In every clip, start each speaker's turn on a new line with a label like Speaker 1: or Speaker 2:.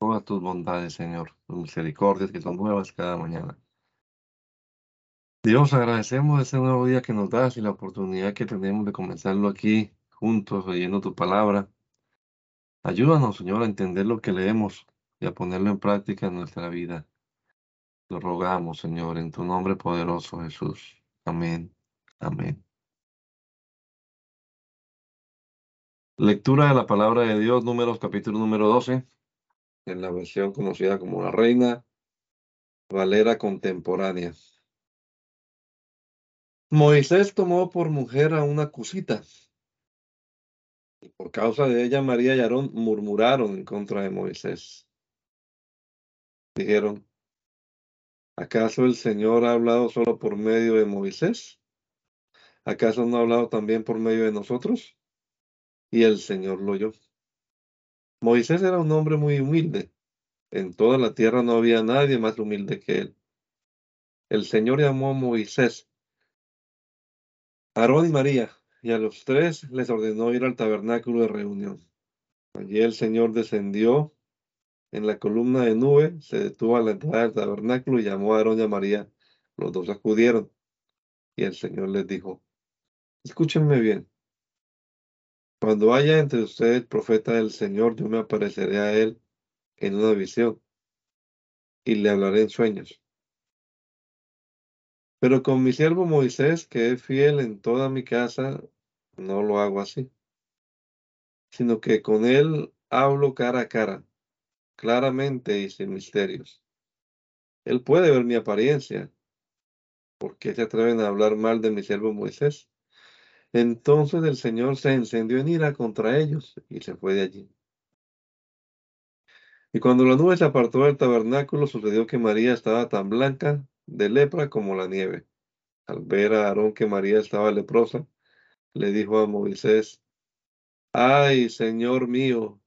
Speaker 1: todas tus bondades, Señor, tus misericordias que son nuevas cada mañana. Dios, agradecemos ese nuevo día que nos das y la oportunidad que tenemos de comenzarlo aquí juntos, leyendo tu palabra. Ayúdanos, Señor, a entender lo que leemos y a ponerlo en práctica en nuestra vida. Lo rogamos, Señor, en tu nombre poderoso, Jesús. Amén. Amén. Lectura de la palabra de Dios, números capítulo número 12, en la versión conocida como la Reina Valera Contemporánea. Moisés tomó por mujer a una cusita, y por causa de ella María y Aarón murmuraron en contra de Moisés. Dijeron, ¿acaso el Señor ha hablado solo por medio de Moisés? ¿Acaso no ha hablado también por medio de nosotros? y el Señor lo oyó. Moisés era un hombre muy humilde. En toda la tierra no había nadie más humilde que él. El Señor llamó a Moisés, Aarón y María, y a los tres les ordenó ir al tabernáculo de reunión. Allí el Señor descendió en la columna de nube, se detuvo a la entrada del tabernáculo y llamó a Aarón y a María. Los dos acudieron. Y el Señor les dijo, escúchenme bien. Cuando haya entre ustedes profeta del Señor, yo me apareceré a él en una visión y le hablaré en sueños. Pero con mi siervo Moisés, que es fiel en toda mi casa, no lo hago así, sino que con él hablo cara a cara, claramente y sin misterios. Él puede ver mi apariencia. ¿Por qué se atreven a hablar mal de mi siervo Moisés? Entonces el Señor se encendió en ira contra ellos y se fue de allí. Y cuando la nube se apartó del tabernáculo, sucedió que María estaba tan blanca de lepra como la nieve. Al ver a Aarón que María estaba leprosa, le dijo a Moisés, Ay, Señor mío,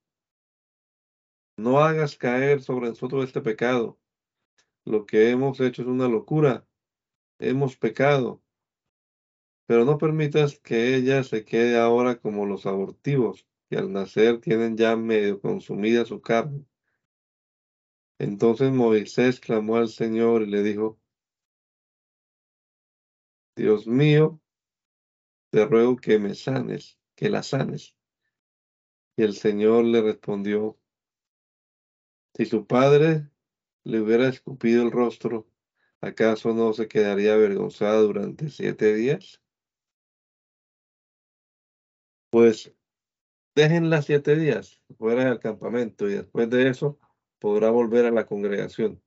Speaker 1: no hagas caer sobre nosotros este pecado. Lo que hemos hecho es una locura. Hemos pecado pero no permitas que ella se quede ahora como los abortivos, que al nacer tienen ya medio consumida su carne. Entonces Moisés clamó al Señor y le dijo, Dios mío, te ruego que me sanes, que la sanes. Y el Señor le respondió, si su padre le hubiera escupido el rostro, ¿acaso no se quedaría avergonzada durante siete días? Pues déjenla siete días fuera del campamento y después de eso podrá volver a la congregación.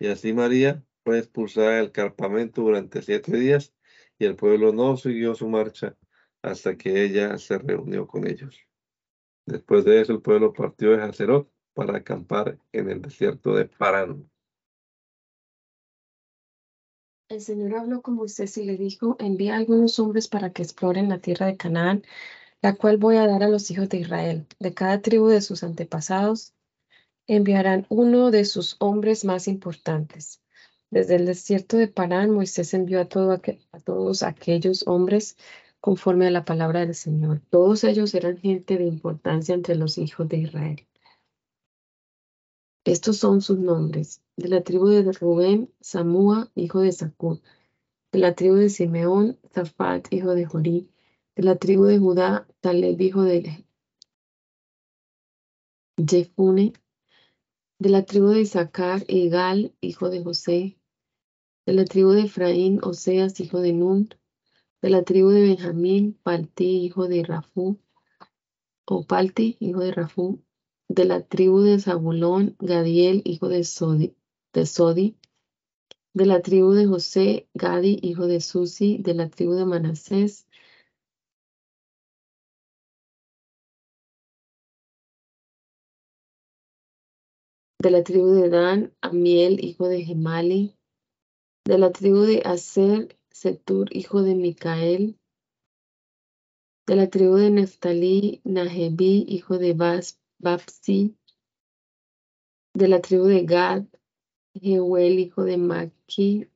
Speaker 1: Y así María fue expulsada del campamento durante siete días y el pueblo no siguió su marcha hasta que ella se reunió con ellos. Después de eso el pueblo partió de Hazerot para acampar en el desierto de Parán.
Speaker 2: El Señor habló con Moisés y le dijo, envía a algunos hombres para que exploren la tierra de Canaán la cual voy a dar a los hijos de Israel. De cada tribu de sus antepasados enviarán uno de sus hombres más importantes. Desde el desierto de Parán, Moisés envió a, todos aquellos hombres conforme a la palabra del Señor. Todos ellos eran gente de importancia entre los hijos de Israel. Estos son sus nombres. De la tribu de Rubén, Samúa, hijo de Sacud. De la tribu de Simeón, Zafat, hijo de Jorí de la tribu de Judá, Taleb hijo de Jefune, de la tribu de Isaacar, Egal, hijo de José, de la tribu de Efraín, Oseas, hijo de Nun, de la tribu de Benjamín, Palti, hijo de Rafú, o Palti, hijo de Rafú, de la tribu de Zabulón, Gadiel, hijo de Sodi, de Sodi, de la tribu de José, Gadi, hijo de Susi, de la tribu de Manasés, de la tribu de Dan, Amiel, hijo de Gemali, de la tribu de Aser, Setur, hijo de Micael, de la tribu de Neftalí, Nahebi, hijo de Babsi, de la tribu de Gad, Jehuel, hijo de Maki.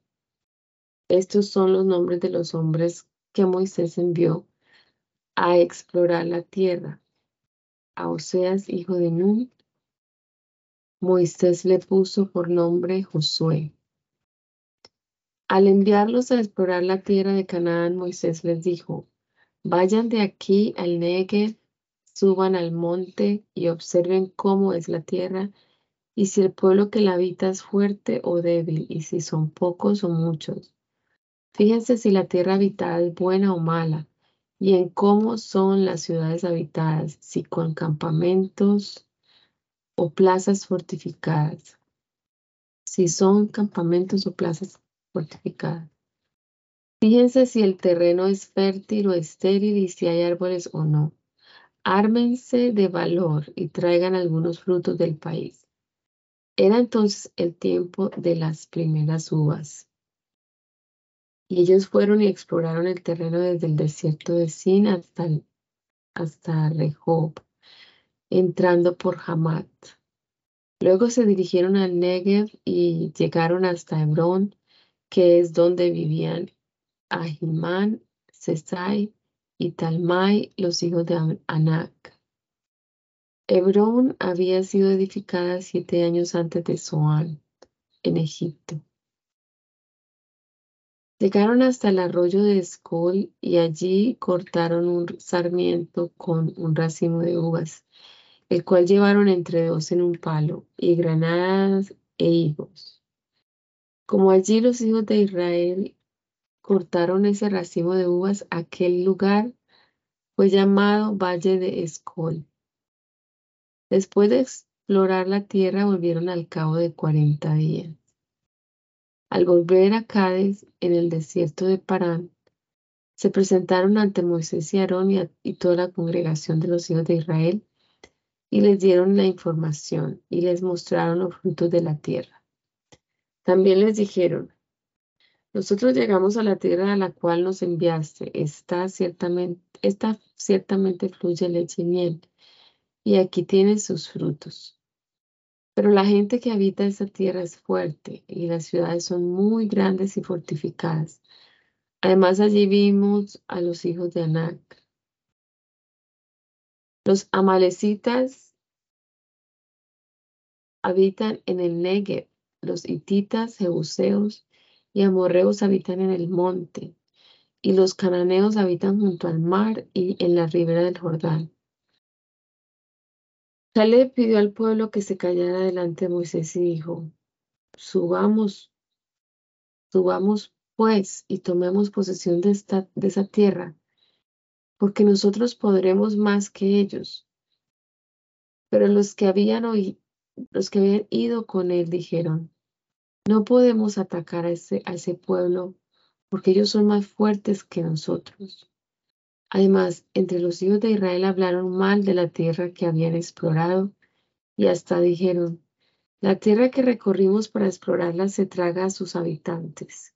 Speaker 2: Estos son los nombres de los hombres que Moisés envió a explorar la tierra. A Oseas, hijo de Nun, Moisés le puso por nombre Josué. Al enviarlos a explorar la tierra de Canaán, Moisés les dijo, vayan de aquí al Negev, suban al monte y observen cómo es la tierra y si el pueblo que la habita es fuerte o débil y si son pocos o muchos. Fíjense si la tierra habitada es buena o mala y en cómo son las ciudades habitadas, si con campamentos o plazas fortificadas. Si son campamentos o plazas fortificadas. Fíjense si el terreno es fértil o estéril y si hay árboles o no. Ármense de valor y traigan algunos frutos del país. Era entonces el tiempo de las primeras uvas. Y ellos fueron y exploraron el terreno desde el desierto de Sin hasta, hasta Rehob, entrando por Hamat. Luego se dirigieron al Negev y llegaron hasta Hebrón, que es donde vivían Ahimán, Sesai y Talmai, los hijos de Anak. Hebrón había sido edificada siete años antes de Zoán, en Egipto. Llegaron hasta el arroyo de Escol y allí cortaron un sarmiento con un racimo de uvas, el cual llevaron entre dos en un palo, y granadas e higos. Como allí los hijos de Israel cortaron ese racimo de uvas, aquel lugar fue llamado Valle de Escol. Después de explorar la tierra, volvieron al cabo de cuarenta días. Al volver a Cádiz, en el desierto de Parán, se presentaron ante Moisés y Aarón y, y toda la congregación de los hijos de Israel y les dieron la información y les mostraron los frutos de la tierra. También les dijeron, nosotros llegamos a la tierra a la cual nos enviaste. Está ciertamente, esta ciertamente fluye leche y miel y aquí tiene sus frutos. Pero la gente que habita esa tierra es fuerte y las ciudades son muy grandes y fortificadas. Además allí vimos a los hijos de Anac. Los amalecitas habitan en el Negev, los hititas, jebuseos y amorreos habitan en el monte, y los cananeos habitan junto al mar y en la ribera del Jordán. Caleb pidió al pueblo que se callara delante de Moisés y dijo, subamos, subamos pues y tomemos posesión de, esta, de esa tierra, porque nosotros podremos más que ellos. Pero los que habían los que habían ido con él dijeron, no podemos atacar a ese, a ese pueblo porque ellos son más fuertes que nosotros. Además, entre los hijos de Israel hablaron mal de la tierra que habían explorado y hasta dijeron, la tierra que recorrimos para explorarla se traga a sus habitantes.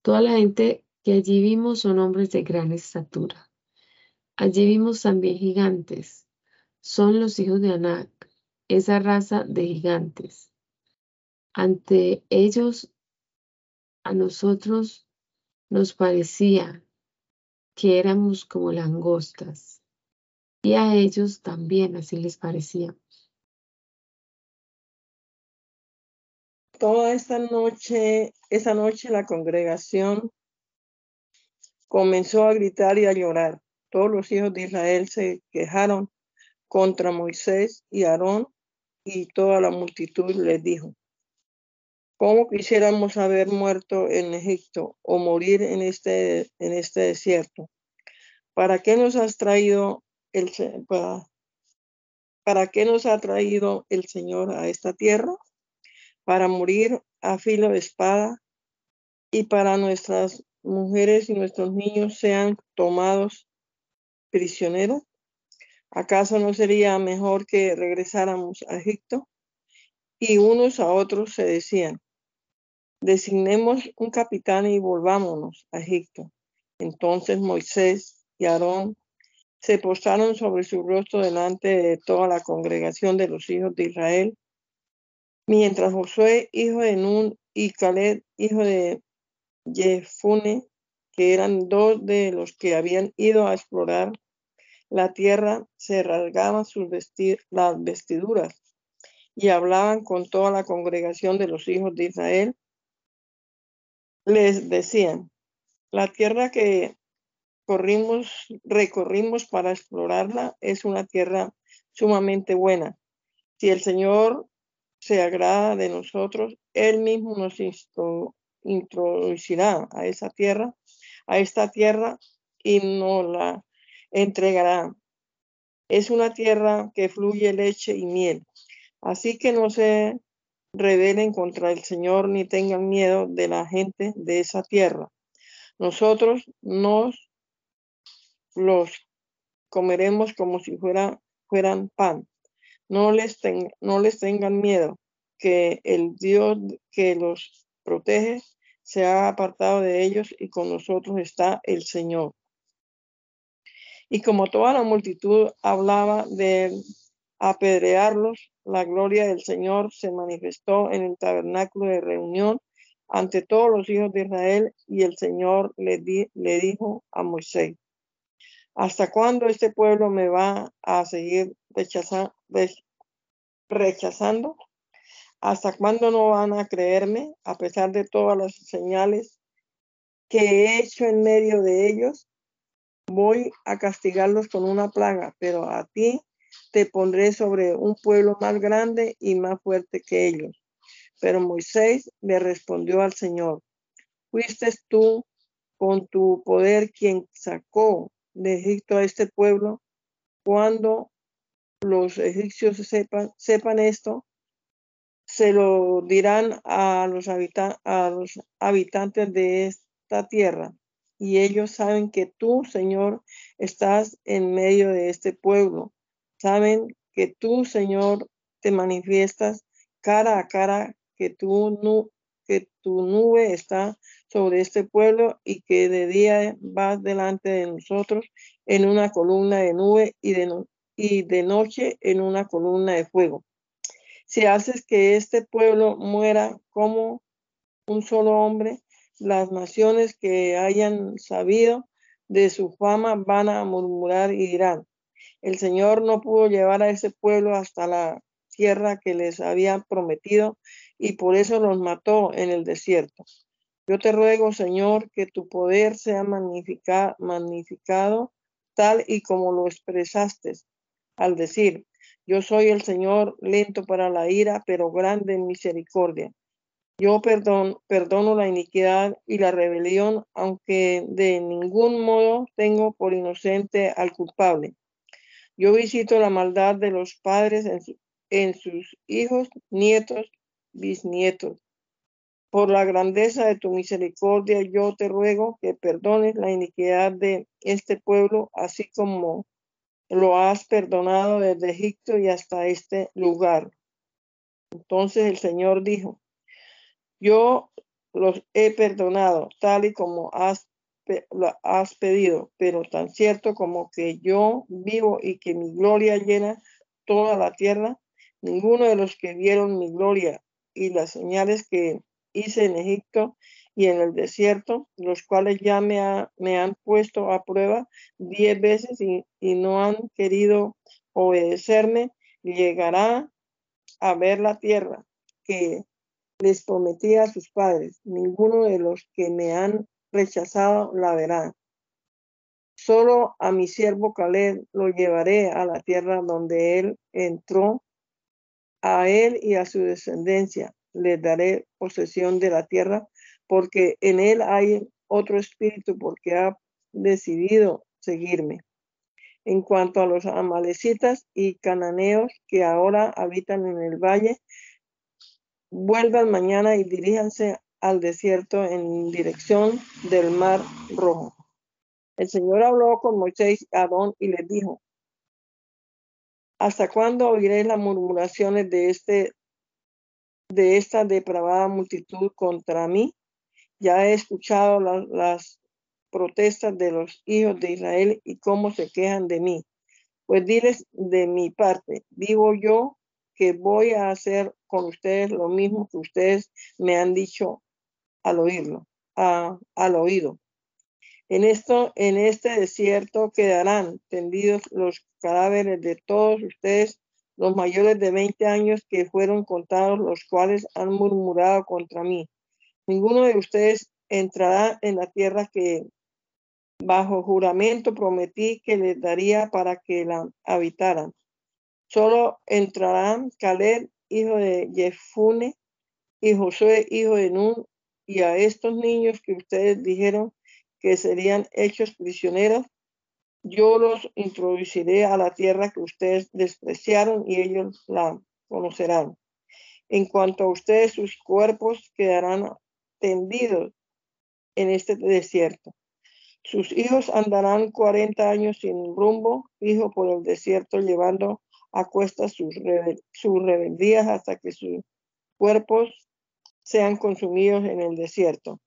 Speaker 2: Toda la gente que allí vimos son hombres de gran estatura. Allí vimos también gigantes. Son los hijos de Anac, esa raza de gigantes. Ante ellos, a nosotros nos parecía que éramos como langostas, y a ellos también así les parecía.
Speaker 3: Toda esta noche, esa noche la congregación comenzó a gritar y a llorar. Todos los hijos de Israel se quejaron contra Moisés y Aarón y toda la multitud les dijo, ¿cómo quisiéramos haber muerto en Egipto o morir en este, en este desierto? ¿Para qué nos has traído el para, para qué nos ha traído el Señor a esta tierra? Para morir a filo de espada y para nuestras mujeres y nuestros niños sean tomados prisioneros? ¿Acaso no sería mejor que regresáramos a Egipto? Y unos a otros se decían, designemos un capitán y volvámonos a Egipto. Entonces Moisés y Aarón se postraron sobre su rostro delante de toda la congregación de los hijos de Israel, mientras Josué, hijo de Nun, y Caleb, hijo de Jefune, que eran dos de los que habían ido a explorar la tierra, se rasgaban sus las vestiduras y hablaban con toda la congregación de los hijos de Israel, les decían, la tierra que corrimos, recorrimos para explorarla es una tierra sumamente buena. Si el Señor se agrada de nosotros, Él mismo nos introducirá a esa tierra, a esta tierra y nos la entregará. Es una tierra que fluye leche y miel. Así que no se rebelen contra el Señor ni tengan miedo de la gente de esa tierra. Nosotros nos los comeremos como si fuera, fueran pan. No les, no les tengan miedo, que el Dios que los protege se ha apartado de ellos y con nosotros está el Señor. Y como toda la multitud hablaba de apedrearlos, la gloria del Señor se manifestó en el tabernáculo de reunión ante todos los hijos de Israel y el Señor le, le dijo a Moisés, ¿hasta cuándo este pueblo me va a seguir rechazando? ¿Hasta cuándo no van a creerme a pesar de todas las señales que he hecho en medio de ellos? Voy a castigarlos con una plaga, pero a ti te pondré sobre un pueblo más grande y más fuerte que ellos. Pero Moisés le respondió al Señor, fuiste tú con tu poder quien sacó de Egipto a este pueblo. Cuando los egipcios sepan, sepan esto, se lo dirán a los, a los habitantes de esta tierra. Y ellos saben que tú, Señor, estás en medio de este pueblo saben que tú, Señor, te manifiestas cara a cara, que tu, que tu nube está sobre este pueblo y que de día vas delante de nosotros en una columna de nube y de noche en una columna de fuego. Si haces que este pueblo muera como un solo hombre, las naciones que hayan sabido de su fama van a murmurar y dirán, el Señor no pudo llevar a ese pueblo hasta la tierra que les había prometido y por eso los mató en el desierto. Yo te ruego, Señor, que tu poder sea magnificado tal y como lo expresaste al decir, yo soy el Señor lento para la ira, pero grande en misericordia. Yo perdono la iniquidad y la rebelión, aunque de ningún modo tengo por inocente al culpable. Yo visito la maldad de los padres en, sus hijos, nietos, bisnietos. Por la grandeza de tu misericordia, yo te ruego que perdones la iniquidad de este pueblo, así como lo has perdonado desde Egipto y hasta este lugar. Entonces el Señor dijo, yo los he perdonado, tal y como has has pedido, pero tan cierto como que yo vivo y que mi gloria llena toda la tierra, ninguno de los que vieron mi gloria y las señales que hice en Egipto y en el desierto, los cuales ya me, me han puesto a prueba diez veces y, y no han querido obedecerme, llegará a ver la tierra que les prometí a sus padres. Ninguno de los que me han rechazado la verá. Solo a mi siervo Caleb lo llevaré a la tierra donde él entró. A él y a su descendencia les daré posesión de la tierra, porque en él hay otro espíritu, porque ha decidido seguirme. En cuanto a los amalecitas y cananeos que ahora habitan en el valle, vuelvan mañana y diríjanse al desierto en dirección del mar rojo. El Señor habló con Moisés y Adón y les dijo, ¿hasta cuándo oiréis las murmuraciones de, este, de esta depravada multitud contra mí? Ya he escuchado las protestas de los hijos de Israel y cómo se quejan de mí. Pues diles de mi parte, vivo yo que voy a hacer con ustedes lo mismo que ustedes me han dicho al oírlo, al oído. En esto, en este desierto quedarán tendidos los cadáveres de todos ustedes los mayores de veinte años que fueron contados, los cuales han murmurado contra mí. Ninguno de ustedes entrará en la tierra que bajo juramento prometí que les daría para que la habitaran. Solo entrarán Caleb, hijo de Jefune, y Josué, hijo de Nun, y a estos niños que ustedes dijeron que serían hechos prisioneros, yo los introduciré a la tierra que ustedes despreciaron y ellos la conocerán. En cuanto a ustedes, sus cuerpos quedarán tendidos en este desierto. Sus hijos andarán cuarenta años sin rumbo, fijo por el desierto, llevando a cuestas sus, sus rebeldías hasta que sus cuerpos sean consumidos en el desierto.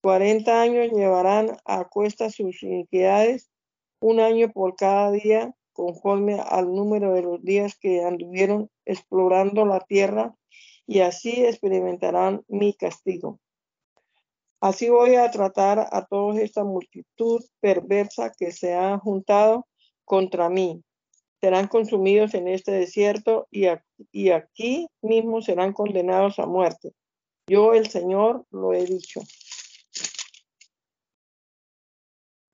Speaker 3: Cuarenta años llevarán a cuestas sus iniquidades un año por cada día, conforme al número de los días que anduvieron explorando la tierra, y así experimentarán mi castigo. Así voy a tratar a toda esta multitud perversa que se ha juntado contra mí. Serán consumidos en este desierto y aquí mismo serán condenados a muerte. Yo, el Señor, lo he dicho.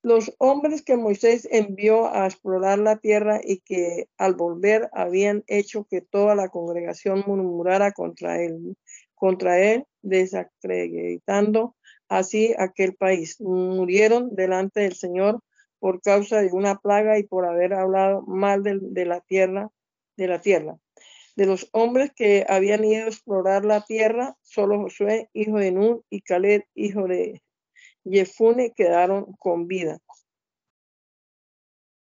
Speaker 3: Los hombres que Moisés envió a explorar la tierra y que al volver habían hecho que toda la congregación murmurara contra él, contra él, desacreditando así aquel país. Murieron delante del Señor por causa de una plaga y por haber hablado mal de, la tierra, de la tierra. De los hombres que habían ido a explorar la tierra, solo Josué, hijo de Nun, y Caleb, hijo de Jefune quedaron con vida.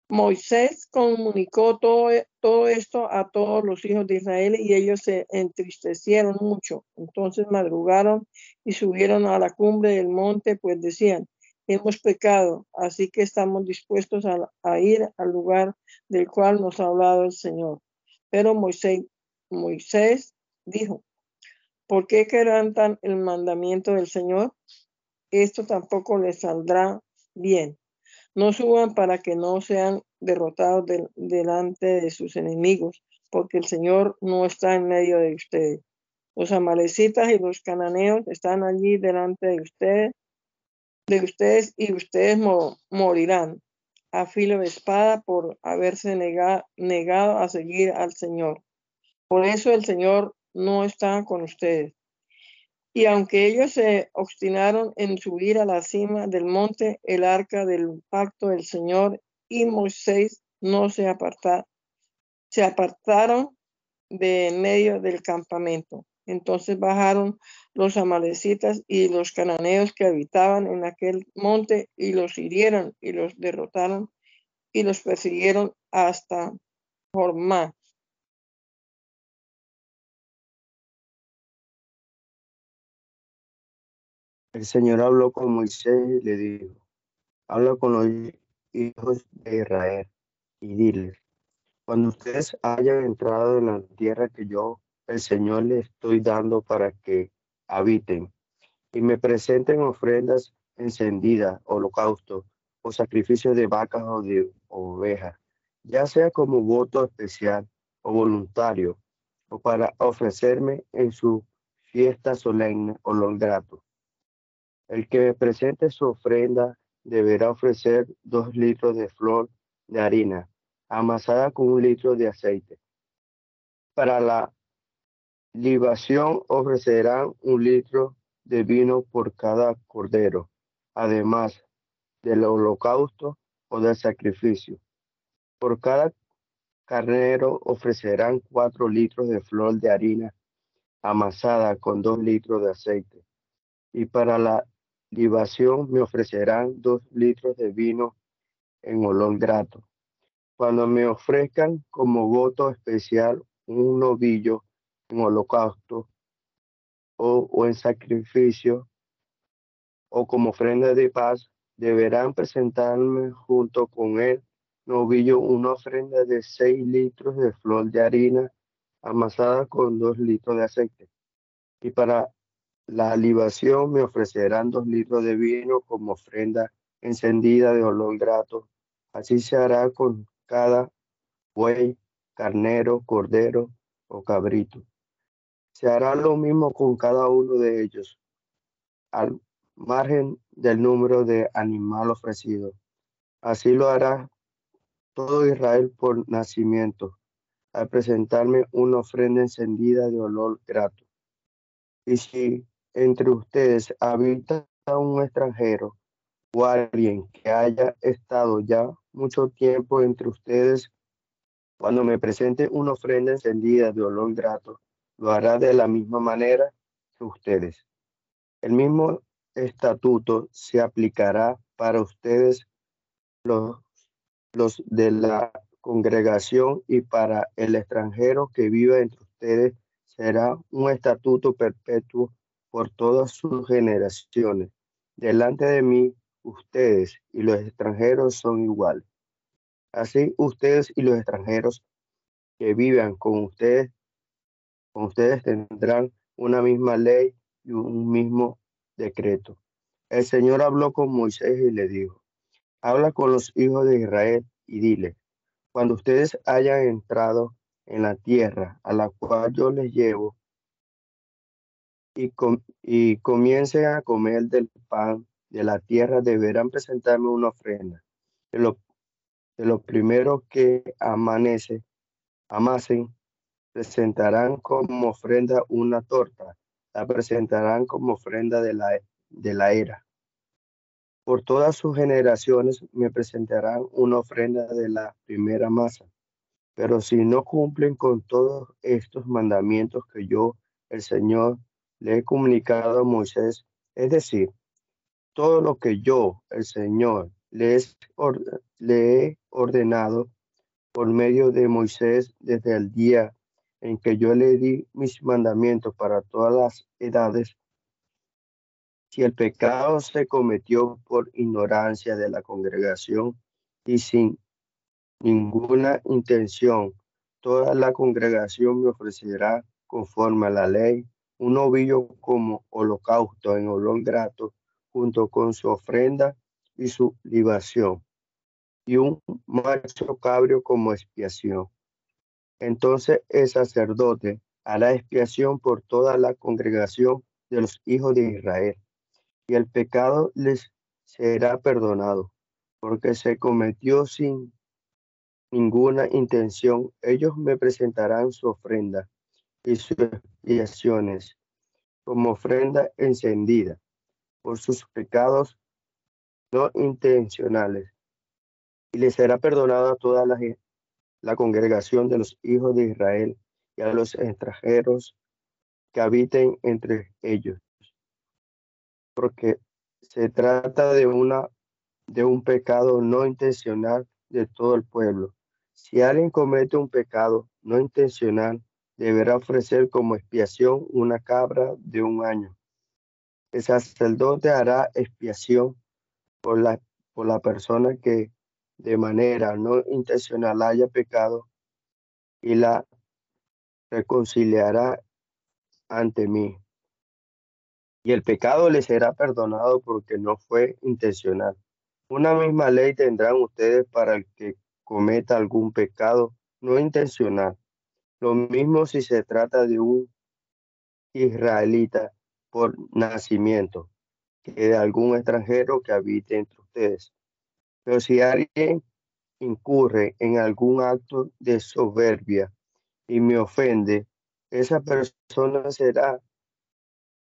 Speaker 3: Moisés comunicó todo, todo, esto a todos los hijos de Israel y ellos se entristecieron mucho. Entonces madrugaron y subieron a la cumbre del monte, pues decían, hemos pecado, así que estamos dispuestos a, ir al lugar del cual nos ha hablado el Señor. Pero Moisés, Moisés dijo, ¿por qué quebrantan el mandamiento del Señor? esto tampoco les saldrá bien. No suban para que no sean derrotados delante de sus enemigos, porque el Señor no está en medio de ustedes. Los amalecitas y los cananeos están allí delante de ustedes, de ustedes y ustedes morirán a filo de espada por haberse negado a seguir al Señor. Por eso el Señor no está con ustedes. Y aunque ellos se obstinaron en subir a la cima del monte, el arca del pacto del Señor y Moisés no se apartaron, se apartaron de medio del campamento. Entonces bajaron los amalecitas y los cananeos que habitaban en aquel monte y los hirieron y los derrotaron y los persiguieron hasta Jormá.
Speaker 4: El Señor habló con Moisés y le dijo, habla con los hijos de Israel y diles, cuando ustedes hayan entrado en la tierra que yo, el Señor, les estoy dando para que habiten y me presenten ofrendas encendidas, holocaustos o sacrificios de vacas o de ovejas, ya sea como voto especial o voluntario, o para ofrecerme en su fiesta solemne o los gratos el que presente su ofrenda deberá ofrecer dos litros de flor de harina amasada con un litro de aceite. Para la libación ofrecerán un litro de vino por cada cordero, además del holocausto o del sacrificio. Por cada carnero ofrecerán cuatro litros de flor de harina amasada con dos litros de aceite. Y para la libación me ofrecerán dos litros de vino en olor grato. Cuando me ofrezcan como voto especial un novillo en holocausto o, en sacrificio o como ofrenda de paz, deberán presentarme junto con el novillo una ofrenda de seis litros de flor de harina amasada con dos litros de aceite. Y para la libación me ofrecerán dos litros de vino como ofrenda encendida de olor grato. Así se hará con cada buey carnero, cordero o cabrito. Se hará lo mismo con cada uno de ellos, al margen del número de animal ofrecido. Así lo hará todo Israel por nacimiento, al presentarme una ofrenda encendida de olor grato. Y si entre ustedes habita un extranjero o alguien que haya estado ya mucho tiempo entre ustedes, cuando me presente una ofrenda encendida de olor grato, lo hará de la misma manera que ustedes. El mismo estatuto se aplicará para ustedes los, los de la congregación y para el extranjero que viva entre ustedes será un estatuto perpetuo por todas sus generaciones. Delante de mí, ustedes y los extranjeros son iguales. Así ustedes y los extranjeros que vivan con ustedes, con ustedes tendrán una misma ley y un mismo decreto. El Señor habló con Moisés y le dijo, habla con los hijos de Israel y dile, cuando ustedes hayan entrado en la tierra a la cual yo les llevo y, comiencen a comer del pan de la tierra, deberán presentarme una ofrenda. De lo, de lo primero que amanece, amasen, presentarán como ofrenda una torta, la presentarán como ofrenda de la, de la era. Por todas sus generaciones me presentarán una ofrenda de la primera masa. Pero si no cumplen con todos estos mandamientos que yo, el Señor, le he comunicado a Moisés, es decir, todo lo que yo, el Señor, le, le he ordenado por medio de Moisés desde el día en que yo le di mis mandamientos para todas las edades, si el pecado se cometió por ignorancia de la congregación y sin ninguna intención, toda la congregación me ofrecerá conforme a la ley un novillo como holocausto en olor grato junto con su ofrenda y su libación y un macho cabrio como expiación. Entonces el sacerdote hará expiación por toda la congregación de los hijos de Israel y el pecado les será perdonado, porque se cometió sin ninguna intención. Ellos me presentarán su ofrenda y sus expiaciones como ofrenda encendida por sus pecados no intencionales. Y les será perdonada toda la, la congregación de los hijos de Israel y a los extranjeros que habiten entre ellos porque se trata de, una, de un pecado no intencional de todo el pueblo. Si alguien comete un pecado no intencional, deberá ofrecer como expiación una cabra de un año. El sacerdote hará expiación por la, por la persona que de manera no intencional haya pecado y la reconciliará ante mí y el pecado le será perdonado porque no fue intencional. Una misma ley tendrán ustedes para el que cometa algún pecado no intencional. Lo mismo si se trata de un israelita por nacimiento que de algún extranjero que habite entre ustedes. Pero si alguien incurre en algún acto de soberbia y me ofende, esa persona será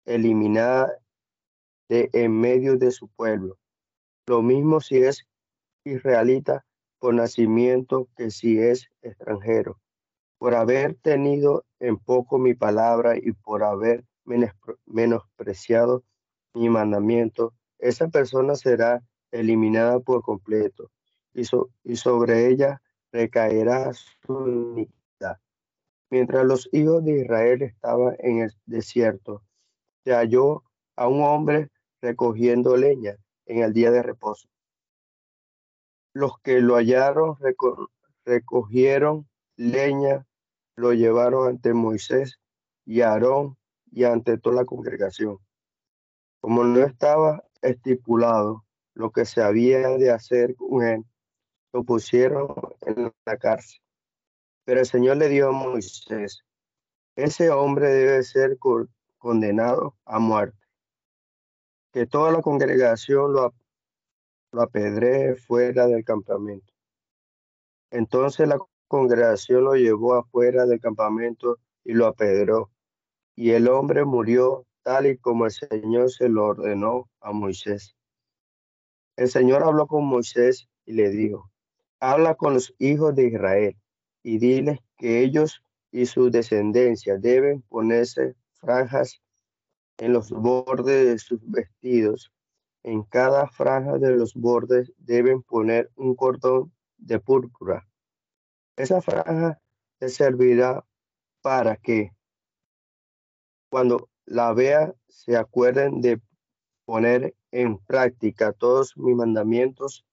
Speaker 4: eliminada de en medio de su pueblo. Lo mismo si es israelita por nacimiento que si es extranjero. Por haber tenido en poco mi palabra y por haber menospreciado mi mandamiento, esa persona será eliminada por completo y, y sobre ella recaerá su iniquidad. Mientras los hijos de Israel estaban en el desierto, se halló a un hombre recogiendo leña en el día de reposo. Los que lo hallaron recogieron leña, lo llevaron ante Moisés y Aarón y ante toda la congregación. Como no estaba estipulado lo que se había de hacer con él, lo pusieron en la cárcel. Pero el Señor le dijo a Moisés, ese hombre debe ser condenado a muerte. Que toda la congregación lo, lo fuera del campamento. Entonces la congregación lo llevó afuera del campamento y lo apedró. Y el hombre murió tal y como el Señor se lo ordenó a Moisés. El Señor habló con Moisés y le dijo, habla con los hijos de Israel y diles que ellos y su descendencia deben ponerse franjas en los bordes de sus vestidos. En cada franja de los bordes deben poner un cordón de púrpura. Esa franja les servirá para que cuando la vea se acuerden de poner en práctica todos mis mandamientos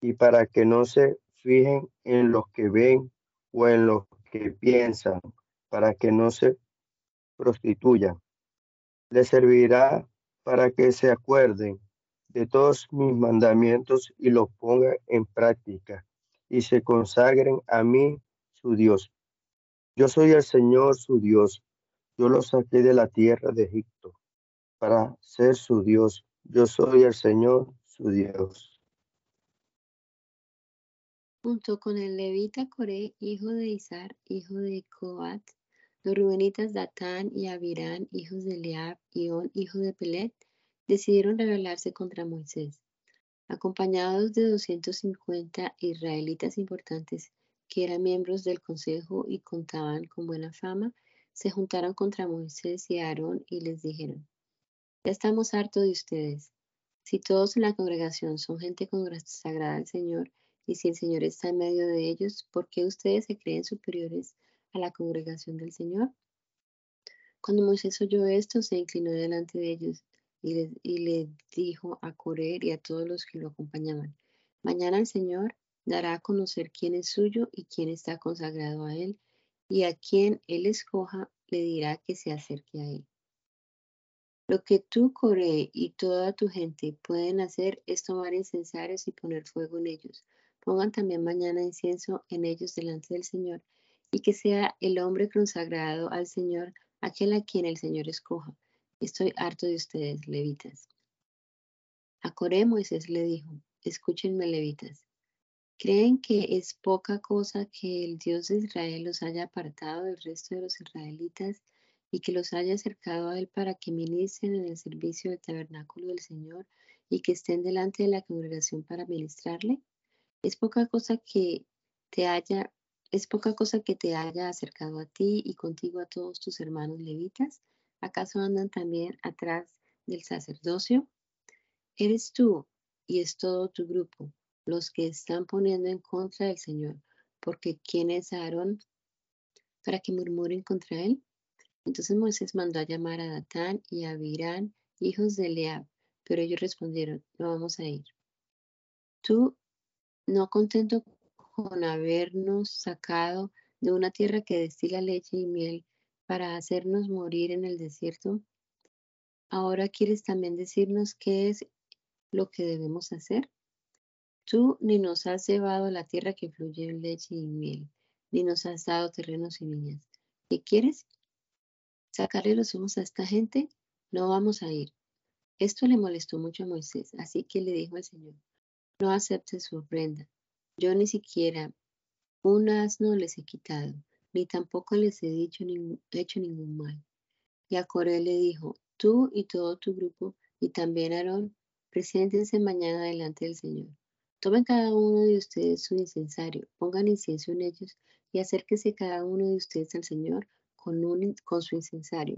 Speaker 4: y para que no se fijen en los que ven o en los que piensan, para que no se prostituyan. Les servirá para que se acuerden de todos mis mandamientos y los pongan en práctica y se consagren a mí, su Dios. Yo soy el Señor, su Dios. Yo los saqué de la tierra de Egipto para ser su Dios. Yo soy el Señor, su Dios
Speaker 5: junto con el levita Coré, hijo de Izar, hijo de Coat, los rubenitas Datán y Abirán, hijos de Leab, y On, hijo de Pelet, decidieron rebelarse contra Moisés. Acompañados de 250 israelitas importantes que eran miembros del consejo y contaban con buena fama, se juntaron contra Moisés y Aarón y les dijeron, ya estamos hartos de ustedes. Si todos en la congregación son gente consagrada al Señor, y si el Señor está en medio de ellos, ¿por qué ustedes se creen superiores a la congregación del Señor? Cuando Moisés oyó esto, se inclinó delante de ellos y le, dijo a Correr y a todos los que lo acompañaban, mañana el Señor dará a conocer quién es suyo y quién está consagrado a él, y a quien él escoja le dirá que se acerque a él. Lo que tú, Coré, y toda tu gente pueden hacer es tomar incensarios y poner fuego en ellos, Pongan también mañana incienso en ellos delante del Señor, y que sea el hombre consagrado al Señor aquel a quien el Señor escoja. Estoy harto de ustedes, levitas. A Coré Moisés le dijo, escúchenme, levitas. ¿Creen que es poca cosa que el Dios de Israel los haya apartado del resto de los israelitas y que los haya acercado a Él para que ministren en el servicio del tabernáculo del Señor y que estén delante de la congregación para ministrarle? Es poca cosa que te haya, es poca cosa que te haya acercado a ti y contigo a todos tus hermanos levitas. ¿Acaso andan también atrás del sacerdocio? Eres tú y es todo tu grupo los que están poniendo en contra del Señor, porque ¿quién es Aarón para que murmuren contra él? Entonces Moisés mandó a llamar a Datán y a Abirán, hijos de Leab, pero ellos respondieron, no vamos a ir. Tú no contento con habernos sacado de una tierra que destila leche y miel para hacernos morir en el desierto, ahora quieres también decirnos qué es lo que debemos hacer. Tú ni nos has llevado a la tierra que fluye en leche y miel, ni nos has dado terrenos y viñas. ¿Qué quieres? ¿Sacarle los ojos a esta gente? No vamos a ir. Esto le molestó mucho a Moisés, así que le dijo al Señor, no acepte su ofrenda. Yo ni siquiera un asno les he quitado, ni tampoco les he hecho ningún mal. Y a Coré le dijo, tú y todo tu grupo, y también Aarón, preséntense mañana delante del Señor. Tomen cada uno de ustedes su incensario, pongan incienso en ellos y acérquese cada uno de ustedes al Señor con, su incensario.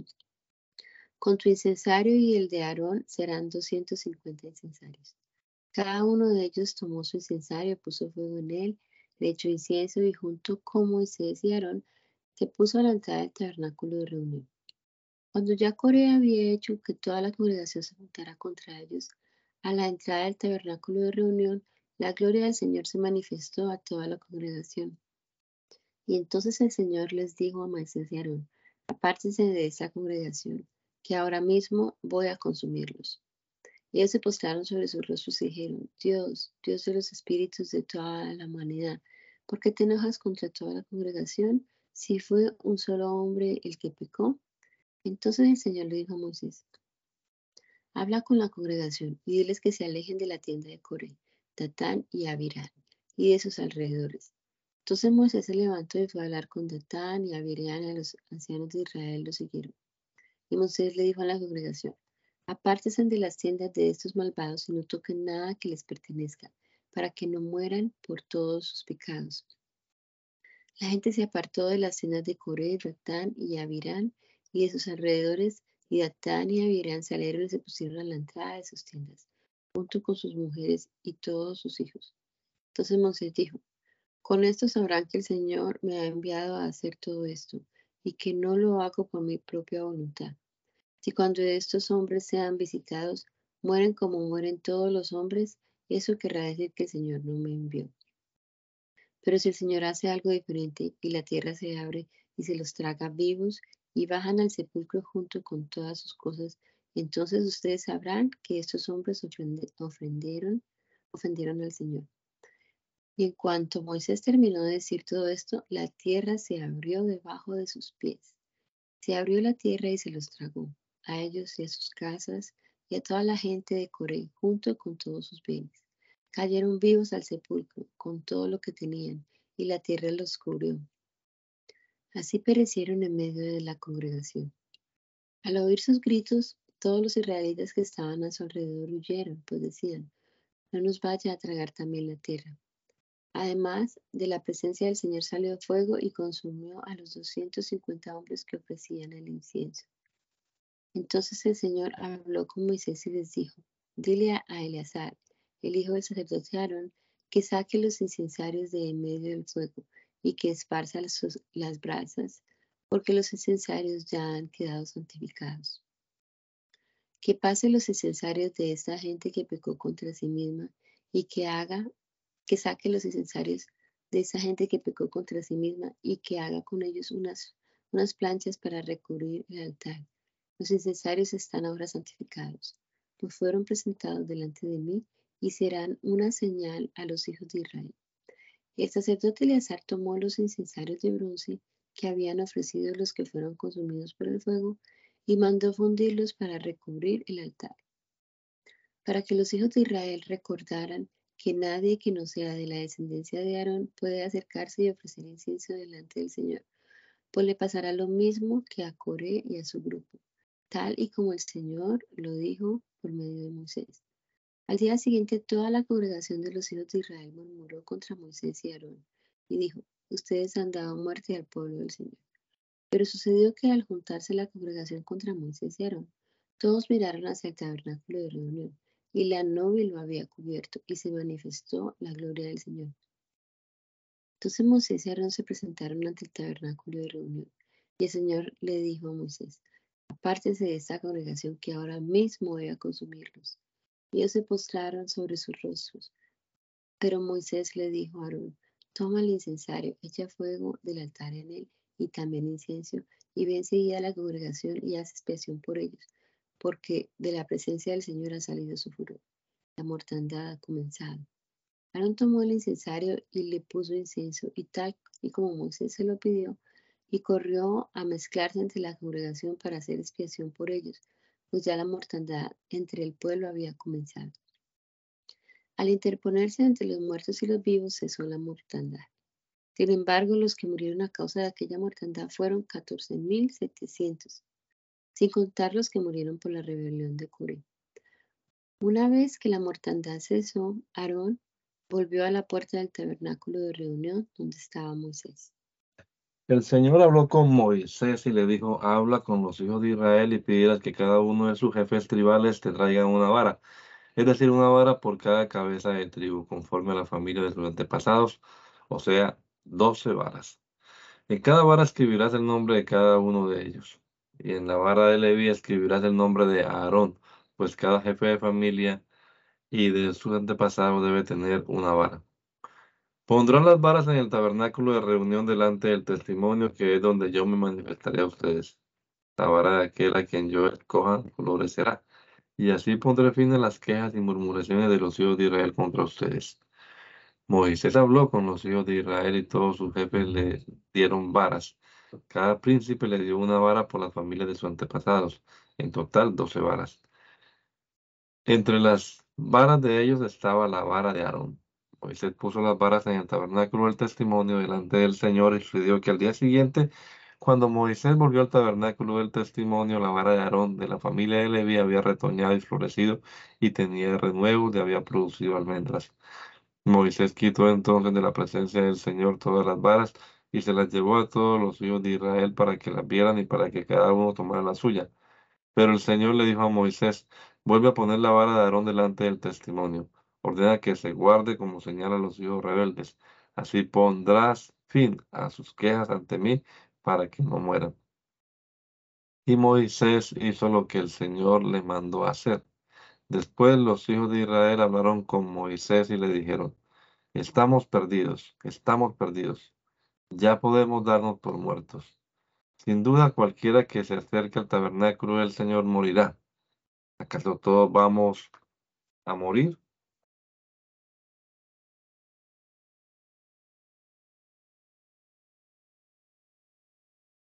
Speaker 5: Con tu incensario y el de Aarón serán 250 incensarios. Cada uno de ellos tomó su incensario, puso fuego en él, le echó incienso y junto con Moisés y Aarón se puso a la entrada del tabernáculo de reunión. Cuando ya Corea había hecho que toda la congregación se juntara contra ellos, a la entrada del tabernáculo de reunión, la gloria del Señor se manifestó a toda la congregación. Y entonces el Señor les dijo a Moisés y Aarón, apártense de esa congregación, que ahora mismo voy a consumirlos. Ellos se postraron sobre sus rostros y dijeron, Dios, Dios de los espíritus de toda la humanidad, ¿Por qué te enojas contra toda la congregación? Si fue un solo hombre el que pecó. Entonces el Señor le dijo a Moisés, habla con la congregación y diles que se alejen de la tienda de Coré, Tatán y Abiram y de sus alrededores. Entonces Moisés se levantó y fue a hablar con Datán y Abiram y los ancianos de Israel lo siguieron. Y Moisés le dijo a la congregación, apártense de las tiendas de estos malvados y no toquen nada que les pertenezca, para que no mueran por todos sus pecados. La gente se apartó de las tiendas de Coré, Datán y Abirán y de sus alrededores, y Datán y Abirán salieron y se pusieron a la entrada de sus tiendas, junto con sus mujeres y todos sus hijos. Entonces Moisés dijo, con esto sabrán que el Señor me ha enviado a hacer todo esto, y que no lo hago por mi propia voluntad. Si cuando estos hombres sean visitados, mueren como mueren todos los hombres, eso querrá decir que el Señor no me envió. Pero si el Señor hace algo diferente y la tierra se abre y se los traga vivos y bajan al sepulcro junto con todas sus cosas, entonces ustedes sabrán que estos hombres ofendieron, al Señor. Y en cuanto Moisés terminó de decir todo esto, la tierra se abrió debajo de sus pies. Se abrió la tierra y se los tragó, a ellos y a sus casas, y a toda la gente de Coré, junto con todos sus bienes. Cayeron vivos al sepulcro, con todo lo que tenían, y la tierra los cubrió. Así perecieron en medio de la congregación. Al oír sus gritos, todos los israelitas que estaban a su alrededor huyeron, pues decían, no nos vaya a tragar también la tierra. Además de la presencia del Señor salió fuego y consumió a los 250 hombres que ofrecían el incienso. Entonces el Señor habló con Moisés y les dijo, dile a Eleazar, el hijo del sacerdote Aarón, que saque los incensarios de en medio del fuego y que esparza las brasas, porque los incensarios ya han quedado santificados. Que pase los incensarios de esta gente que pecó contra sí misma y que haga, que saque los incensarios de esa gente que pecó contra sí misma y que haga con ellos unas, unas planchas para recubrir el altar los incensarios están ahora santificados, pues fueron presentados delante de mí y serán una señal a los hijos de Israel. El sacerdote Eleazar tomó los incensarios de bronce que habían ofrecido los que fueron consumidos por el fuego y mandó fundirlos para recubrir el altar, para que los hijos de Israel recordaran que nadie que no sea de la descendencia de Aarón puede acercarse y ofrecer incienso delante del Señor, pues le pasará lo mismo que a Coré y a su grupo tal y como el Señor lo dijo por medio de Moisés. Al día siguiente toda la congregación de los hijos de Israel murmuró contra Moisés y Aarón y dijo, ustedes han dado muerte al pueblo del Señor. Pero sucedió que al juntarse la congregación contra Moisés y Aarón, todos miraron hacia el tabernáculo de reunión y la novia lo había cubierto y se manifestó la gloria del Señor. Entonces Moisés y Aarón se presentaron ante el tabernáculo de reunión y el Señor le dijo a Moisés, Apártense de esta congregación que ahora mismo voy a consumirlos. Ellos se postraron sobre sus rostros. Pero Moisés le dijo a Aarón, toma el incensario, echa fuego del altar en él y también incienso, y ven seguida a la congregación y haz expiación por ellos, porque de la presencia del Señor ha salido su furor. La mortandad ha comenzado. Aarón tomó el incensario y le puso incienso, y tal y como Moisés se lo pidió, y corrió a mezclarse entre la congregación para hacer expiación por ellos, pues ya la mortandad entre el pueblo había comenzado. Al interponerse entre los muertos y los vivos cesó la mortandad. Sin embargo, los que murieron a causa de aquella mortandad fueron 14.700, sin contar los que murieron por la rebelión de Coré. Una vez que la mortandad cesó, Aarón volvió a la puerta del tabernáculo de reunión donde estaba Moisés.
Speaker 1: El Señor habló con Moisés y le dijo, habla con los hijos de Israel y pidas que cada uno de sus jefes tribales te traigan una vara, es decir, una vara por cada cabeza de tribu, conforme a la familia de sus antepasados, o sea, doce varas. En cada vara escribirás el nombre de cada uno de ellos, y en la vara de Leví escribirás el nombre de Aarón, pues cada jefe de familia y de sus antepasados debe tener una vara. Pondrán las varas en el tabernáculo de reunión delante del testimonio, que es donde yo me manifestaré a ustedes. La vara de aquel a quien yo escoja florecerá. Y así pondré fin a las quejas y murmuraciones de los hijos de Israel contra ustedes. Moisés habló con los hijos de Israel y todos sus jefes le dieron varas. Cada príncipe le dio una vara por las familias de sus antepasados, en total doce varas. Entre las varas de ellos estaba la vara de Aarón. Moisés puso las varas en el tabernáculo del testimonio delante del Señor y sucedió que al día siguiente, cuando Moisés volvió al tabernáculo del testimonio, la vara de Aarón de la familia de Levi había retoñado y florecido y tenía renuevos y había producido almendras. Moisés quitó entonces de la presencia del Señor todas las varas y se las llevó a todos los hijos de Israel para que las vieran y para que cada uno tomara la suya. Pero el Señor le dijo a Moisés, vuelve a poner la vara de Aarón delante del testimonio. Ordena que se guarde como señala a los hijos rebeldes. Así pondrás fin a sus quejas ante mí para que no mueran. Y Moisés hizo lo que el Señor le mandó hacer. Después los hijos de Israel hablaron con Moisés y le dijeron, estamos perdidos, estamos perdidos. Ya podemos darnos por muertos. Sin duda cualquiera que se acerque al tabernáculo del Señor morirá. ¿Acaso todos vamos a morir?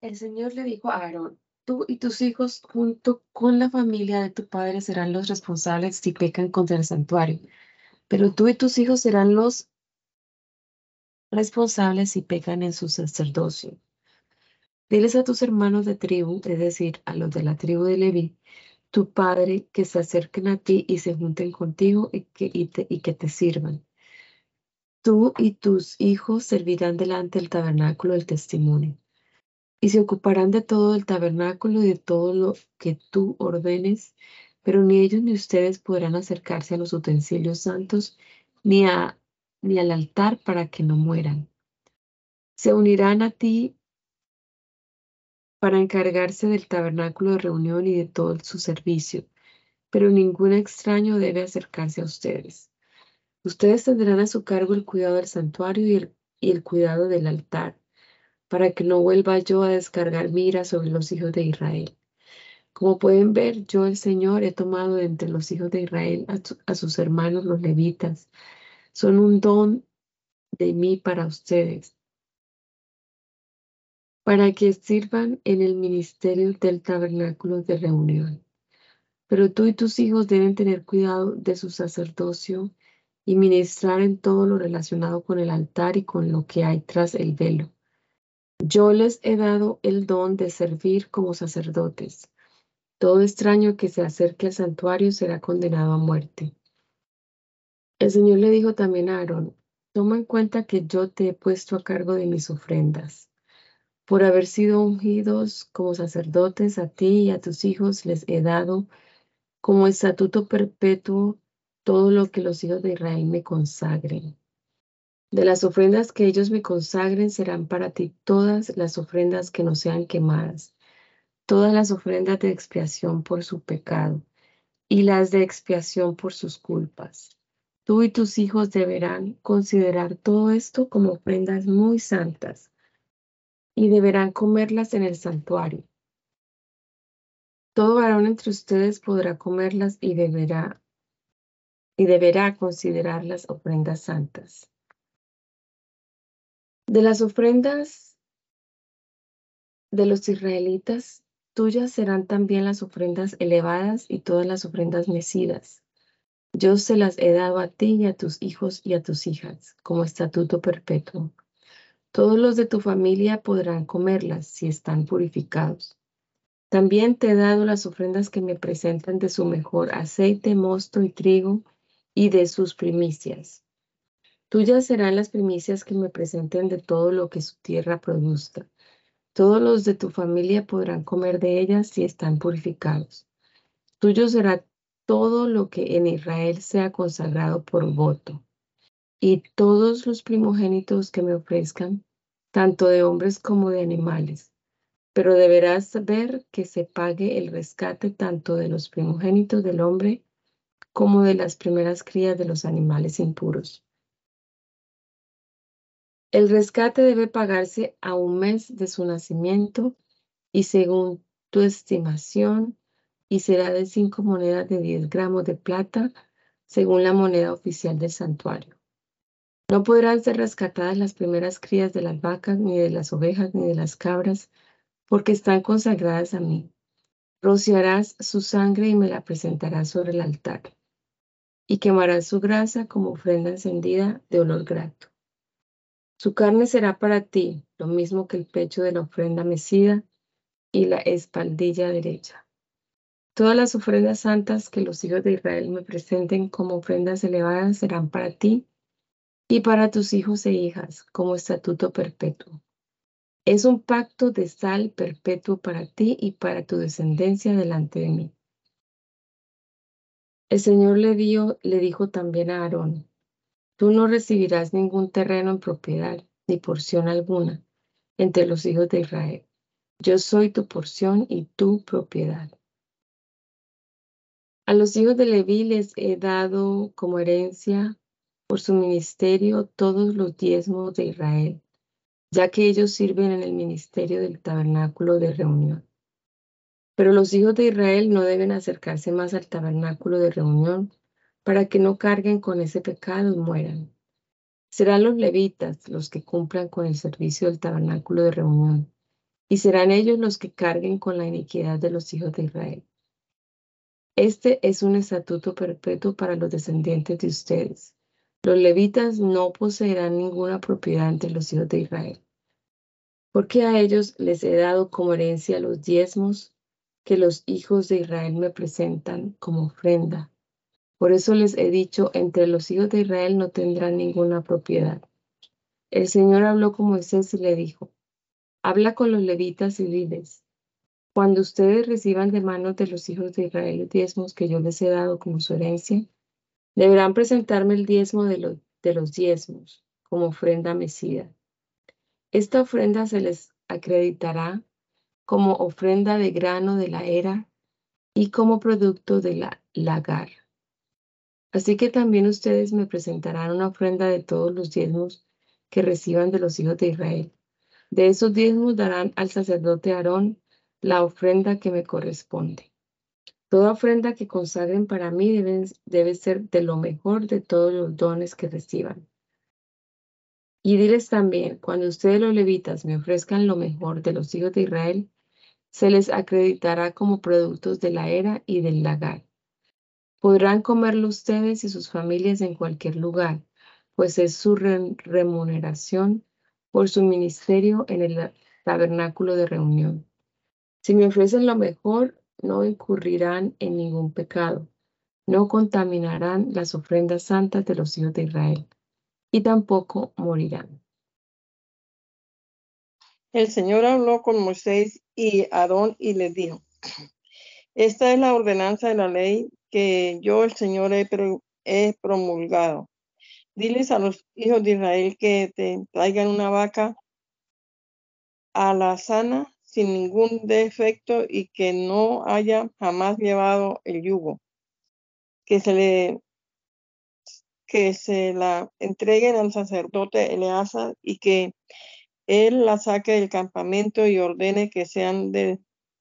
Speaker 2: El Señor le dijo a Aarón, tú y tus hijos junto con la familia de tu padre serán los responsables si pecan contra el santuario, pero tú y tus hijos serán los responsables si pecan en su sacerdocio. Diles a tus hermanos de tribu, es decir, a los de la tribu de Leví, tu padre, que se acerquen a ti y se junten contigo y que, y que te sirvan. Tú y tus hijos servirán delante del tabernáculo del testimonio y se ocuparán de todo el tabernáculo y de todo lo que tú ordenes, pero ni ellos ni ustedes podrán acercarse a los utensilios santos ni, a, ni al altar para que no mueran. Se unirán a ti para encargarse del tabernáculo de reunión y de todo su servicio, pero ningún extraño debe acercarse a ustedes. Ustedes tendrán a su cargo el cuidado del santuario y el, cuidado del altar para que no vuelva yo a descargar mira sobre los hijos de Israel. Como pueden ver, yo el Señor he tomado de entre los hijos de Israel a, sus hermanos los levitas. Son un don de mí para ustedes, para que sirvan en el ministerio del tabernáculo de reunión. Pero tú y tus hijos deben tener cuidado de su sacerdocio y ministrar en todo lo relacionado con el altar y con lo que hay tras el velo yo les he dado el don de servir como sacerdotes. Todo extraño que se acerque al santuario será condenado a muerte. El Señor le dijo también a Aarón, toma en cuenta que yo te he puesto a cargo de mis ofrendas. Por haber sido ungidos como sacerdotes a ti y a tus hijos les he dado como estatuto perpetuo todo lo que los hijos de Israel me consagren. De las ofrendas que ellos me consagren serán para ti todas las ofrendas que no sean quemadas, todas las ofrendas de expiación por su pecado y las de expiación por sus culpas. Tú y tus hijos deberán considerar todo esto como ofrendas muy santas y deberán comerlas en el santuario. Todo varón entre ustedes podrá comerlas y deberá y deberá considerarlas ofrendas santas. De las ofrendas de los israelitas, tuyas serán también las ofrendas elevadas y todas las ofrendas mecidas. Yo se las he dado a ti y a tus hijos y a tus hijas como estatuto perpetuo. Todos los de tu familia podrán comerlas si están purificados. También te he dado las ofrendas que me presentan de su mejor aceite, mosto y trigo y de sus primicias. Tuyas serán las primicias que me presenten de todo lo que su tierra produzca. Todos los de tu familia podrán comer de ellas si están purificados. Tuyo será todo lo que en Israel sea consagrado por voto. Y todos los primogénitos que me ofrezcan, tanto de hombres como de animales. Pero deberás ver que se pague el rescate tanto de los primogénitos del hombre como de las primeras crías de los animales impuros. El rescate debe pagarse a un mes de su nacimiento y según tu estimación y será de cinco monedas de 10 gramos de plata según la moneda oficial del santuario. No podrán ser rescatadas las primeras crías de las vacas, ni de las ovejas, ni de las cabras, porque están consagradas a mí. Rociarás su sangre y me la presentarás sobre el altar, y quemarás su grasa como ofrenda encendida de olor grato. Su carne será para ti lo mismo que el pecho de la ofrenda mecida y la espaldilla derecha. Todas las ofrendas santas que los hijos de Israel me presenten como ofrendas elevadas serán para ti y para tus hijos e hijas como estatuto perpetuo. Es un pacto de sal perpetuo para ti y para tu descendencia delante de mí. El Señor le, dio, le dijo también a Aarón, tú no recibirás ningún terreno en propiedad, ni porción alguna, entre los hijos de Israel. Yo soy tu porción y tu propiedad. A los hijos de Leví les he dado como herencia por su ministerio todos los diezmos de Israel, ya que ellos sirven en el ministerio del tabernáculo de reunión. Pero los hijos de Israel no deben acercarse más al tabernáculo de reunión para que no carguen con ese pecado y mueran. Serán los levitas los que cumplan con el servicio del tabernáculo de reunión, y serán ellos los que carguen con la iniquidad de los hijos de Israel. Este es un estatuto perpetuo para los descendientes de ustedes los levitas no poseerán ninguna propiedad entre los hijos de Israel, porque a ellos les he dado como herencia los diezmos que los hijos de Israel me presentan como ofrenda. Por eso les he dicho, entre los hijos de Israel no tendrán ninguna propiedad. El Señor habló con Moisés y le dijo, habla con los levitas y diles, cuando ustedes reciban de manos de los hijos de Israel los diezmos que yo les he dado como su herencia, Deberán presentarme el diezmo de, los diezmos como ofrenda mecida. Esta ofrenda se les acreditará como ofrenda de grano de la era y como producto de la lagar. Así que también ustedes me presentarán una ofrenda de todos los diezmos que reciban de los hijos de Israel. De esos diezmos darán al sacerdote Aarón la ofrenda que me corresponde. Toda ofrenda que consagren para mí debe ser de lo mejor de todos los dones que reciban. Y diles también, cuando ustedes los levitas me ofrezcan lo mejor de los hijos de Israel, se les acreditará como productos de la era y del lagar. Podrán comerlo ustedes y sus familias en cualquier lugar, pues es su remuneración por su ministerio en el tabernáculo de reunión. Si me ofrecen lo mejor, no incurrirán en ningún pecado, no contaminarán las ofrendas santas de los hijos de Israel, y tampoco morirán.
Speaker 3: El Señor habló con Moisés y Aarón y les dijo, esta es la ordenanza de la ley que yo, el Señor, he, he promulgado. Diles a los hijos de Israel que te traigan una vaca a la sana sin ningún defecto y que no haya jamás llevado el yugo. Que se le que se la entreguen al sacerdote Eleazar y que él la saque del campamento y ordene que sean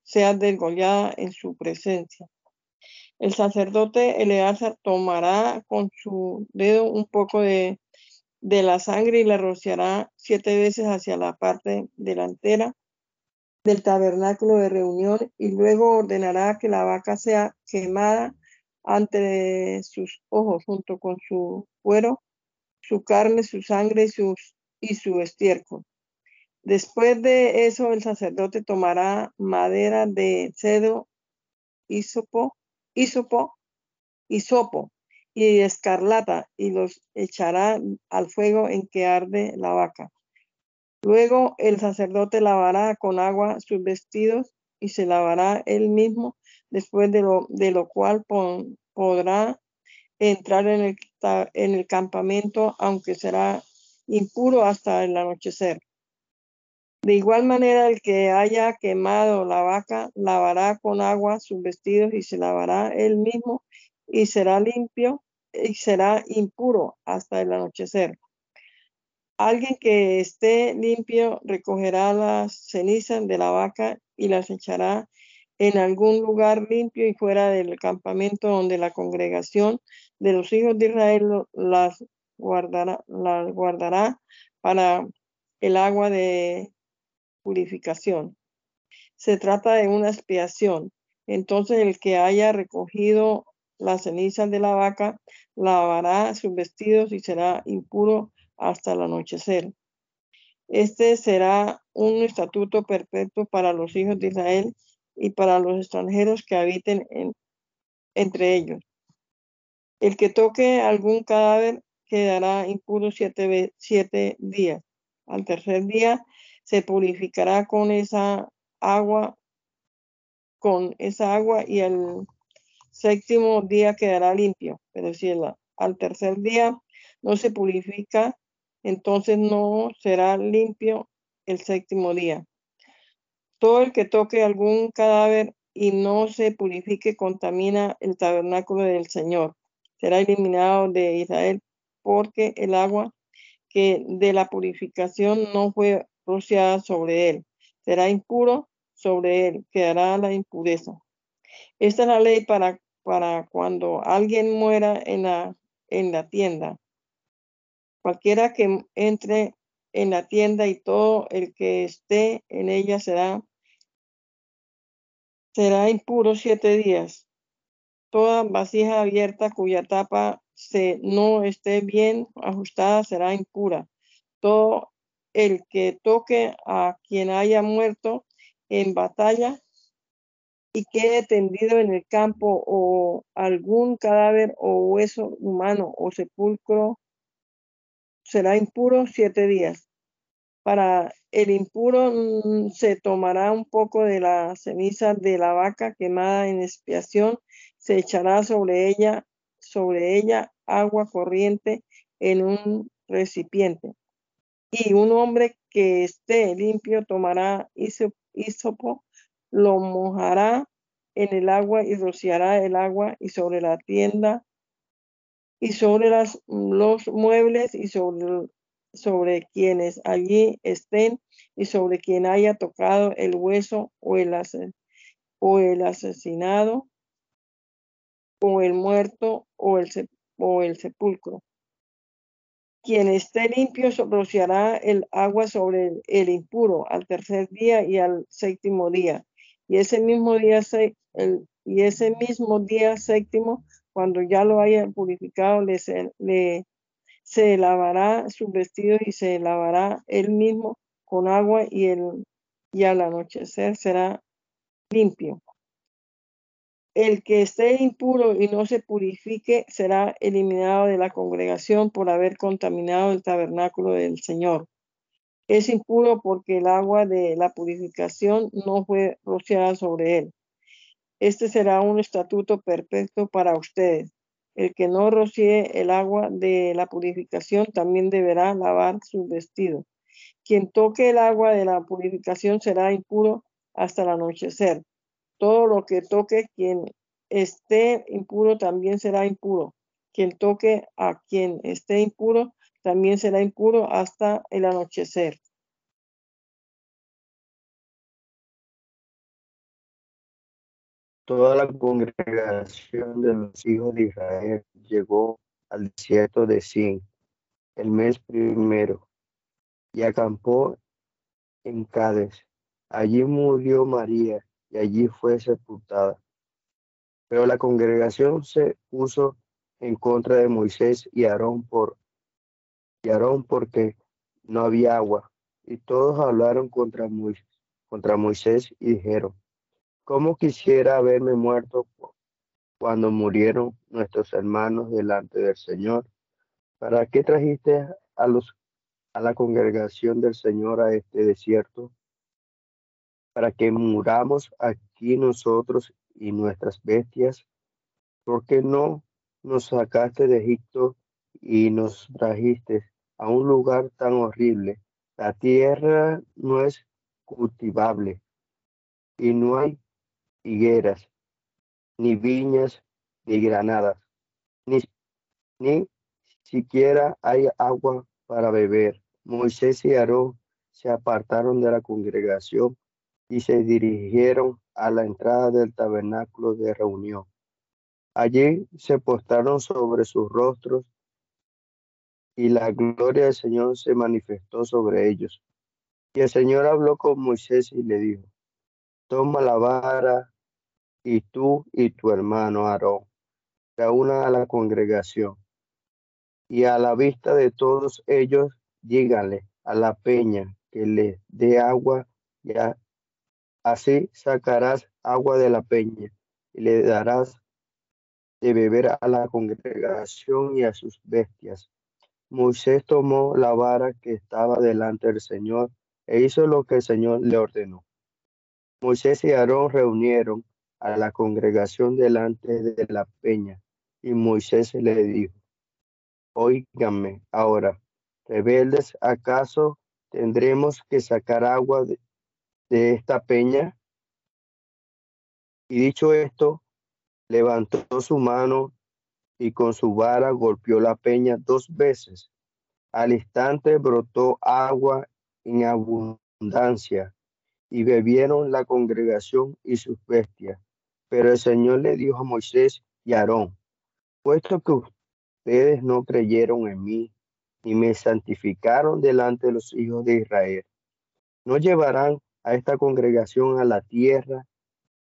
Speaker 3: sea degollada en su presencia. El sacerdote Eleazar tomará con su dedo un poco de, de la sangre y la rociará siete veces hacia la parte delantera del tabernáculo de reunión y luego ordenará que la vaca sea quemada ante sus ojos junto con su cuero, su carne, su sangre y, su estiércol. Después de eso, el sacerdote tomará madera de cedro, hisopo, hisopo, hisopo y escarlata y los echará al fuego en que arde la vaca. Luego el sacerdote lavará con agua sus vestidos y se lavará él mismo, después de lo, cual podrá entrar en el, en el campamento, aunque será impuro hasta el anochecer. De igual manera, el que haya quemado la vaca lavará con agua sus vestidos y se lavará él mismo y será limpio y será impuro hasta el anochecer. Alguien que esté limpio recogerá las cenizas de la vaca y las echará en algún lugar limpio y fuera del campamento donde la congregación de los hijos de Israel las guardará, las guardará para el agua de purificación. Se trata de una expiación. Entonces el que haya recogido las cenizas de la vaca lavará sus vestidos y será impuro hasta el anochecer. Este será un estatuto perfecto para los hijos de Israel y para los extranjeros que habiten entre ellos. El que toque algún cadáver quedará impuro siete, siete días. Al tercer día se purificará con esa agua, con esa agua y el séptimo día quedará limpio. Pero si al tercer día no se purifica, entonces no será limpio el séptimo día. Todo el que toque algún cadáver y no se purifique contamina el tabernáculo del Señor. Será eliminado de Israel porque el agua que de la purificación no fue rociada sobre él. Será impuro sobre él, quedará la impureza. Esta es la ley para, para cuando alguien muera en la, en la tienda. Cualquiera que entre en la tienda y todo el que esté en ella será, será impuro siete días. Toda vasija abierta cuya tapa se no esté bien ajustada será impura. Todo el que toque a quien haya muerto en batalla y quede tendido en el campo o algún cadáver o hueso humano o sepulcro será impuro siete días. Para el impuro mm, se tomará un poco de la ceniza de la vaca quemada en expiación, se echará sobre ella, sobre ella agua corriente en un recipiente. Y un hombre que esté limpio tomará hisopo, lo mojará en el agua y rociará el agua y sobre la tienda y sobre las, los muebles y sobre, sobre quienes allí estén y sobre quien haya tocado el hueso o el, o el asesinado o el muerto o el, o el sepulcro. Quien esté limpio rociará el agua sobre el, impuro al tercer día y al séptimo día. Y ese mismo día, el, y ese mismo día séptimo cuando ya lo haya purificado, le, se lavará sus vestidos y se lavará él mismo con agua y, el, y al anochecer será limpio. El que esté impuro y no se purifique será eliminado de la congregación por haber contaminado el tabernáculo del Señor. Es impuro porque el agua de la purificación no fue rociada sobre él. Este será un estatuto perfecto para ustedes. El que no rocíe el agua de la purificación también deberá lavar su vestido. Quien toque el agua de la purificación será impuro hasta el anochecer. Todo lo que toque quien esté impuro también será impuro. Quien toque a quien esté impuro también será impuro hasta el anochecer.
Speaker 4: Toda la congregación de los hijos de Israel llegó al desierto de Sin el mes primero y acampó en Cádiz. Allí murió María y allí fue sepultada. Pero la congregación se puso en contra de Moisés y Aarón por y Aarón porque no había agua. Y todos hablaron contra Moisés, contra Moisés y dijeron, ¿Cómo quisiera haberme muerto cuando murieron nuestros hermanos delante del Señor? ¿Para qué trajiste a, los, a la congregación del Señor a este desierto? Para que muramos aquí nosotros y nuestras bestias. ¿Por qué no nos sacaste de Egipto y nos trajiste a un lugar tan horrible? La tierra no es cultivable y no hay higueras, ni viñas, ni granadas, ni, ni siquiera hay agua para beber. Moisés y Aarón se apartaron de la congregación y se dirigieron a la entrada del tabernáculo de reunión. Allí se postraron sobre sus rostros y la gloria del Señor se manifestó sobre ellos. Y el Señor habló con Moisés y le dijo, toma la vara y tú y tu hermano Aarón, una a la congregación. Y a la vista de todos ellos, díganle a la peña que le dé agua, y así sacarás agua de la peña y le darás de beber a la congregación y a sus bestias. Moisés tomó la vara que estaba delante del Señor e hizo lo que el Señor le ordenó. Moisés y Aarón reunieron a la congregación delante de la peña y Moisés le dijo, Óigame ahora, rebeldes, ¿acaso tendremos que sacar agua de, de esta peña? Y dicho esto, levantó su mano y con su vara golpeó la peña dos veces. Al instante brotó agua en abundancia y bebieron la congregación y sus bestias. Pero el Señor le dijo a Moisés y Aarón, puesto que ustedes no creyeron en mí y me santificaron delante de los hijos de Israel, no llevarán a esta congregación a la tierra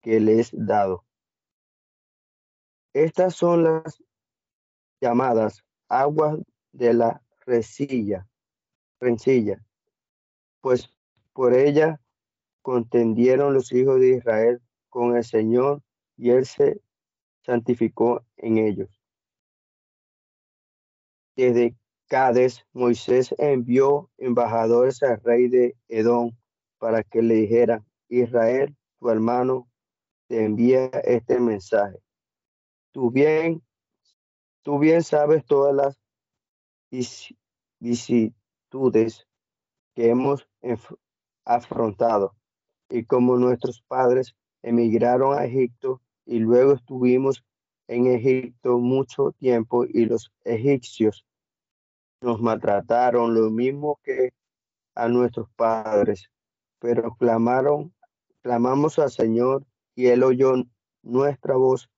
Speaker 4: que les he dado. Estas son las llamadas aguas de la resilla, rencilla, pues por ella contendieron los hijos de Israel con el Señor y él se santificó en ellos. Desde Cades, Moisés envió embajadores al rey de Edom para que le dijera, Israel, tu hermano, te envía este mensaje. Tú bien Tú bien sabes todas las vicisitudes que hemos afrontado y como nuestros padres emigraron a Egipto y luego estuvimos en Egipto mucho tiempo y los egipcios nos maltrataron lo mismo que a nuestros padres, pero clamaron, clamamos al Señor y él oyó nuestra voz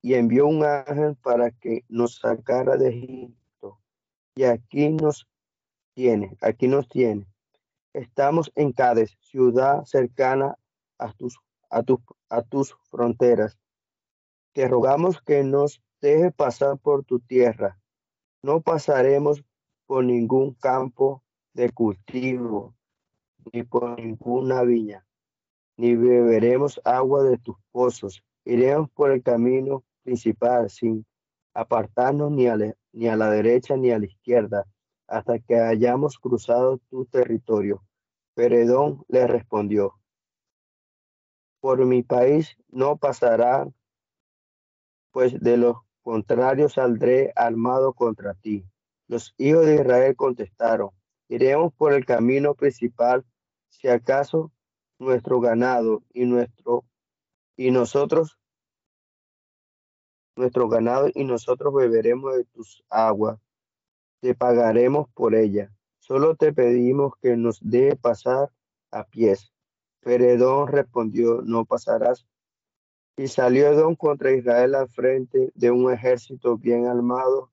Speaker 4: y envió un ángel para que nos sacara de Egipto. Y aquí nos tiene, aquí nos tiene. Estamos en Cádiz, ciudad cercana a tus, a, a tus fronteras. Te rogamos que nos deje pasar por tu tierra. No pasaremos por ningún campo de cultivo, ni por ninguna viña, ni beberemos agua de tus pozos. Iremos por el camino principal sin apartarnos ni a, ni a la derecha ni a la izquierda hasta que hayamos cruzado tu territorio. Peredón le respondió, por mi país no pasará, pues de lo contrario saldré armado contra ti. Los hijos de Israel contestaron, iremos por el camino principal, si acaso nuestro ganado y nuestro y nosotros nuestro ganado y nosotros beberemos de tus aguas. Te pagaremos por ella. Solo te pedimos que nos deje pasar a pies. Pero Edom respondió, no pasarás. Y salió Edom contra Israel al frente de un ejército bien armado.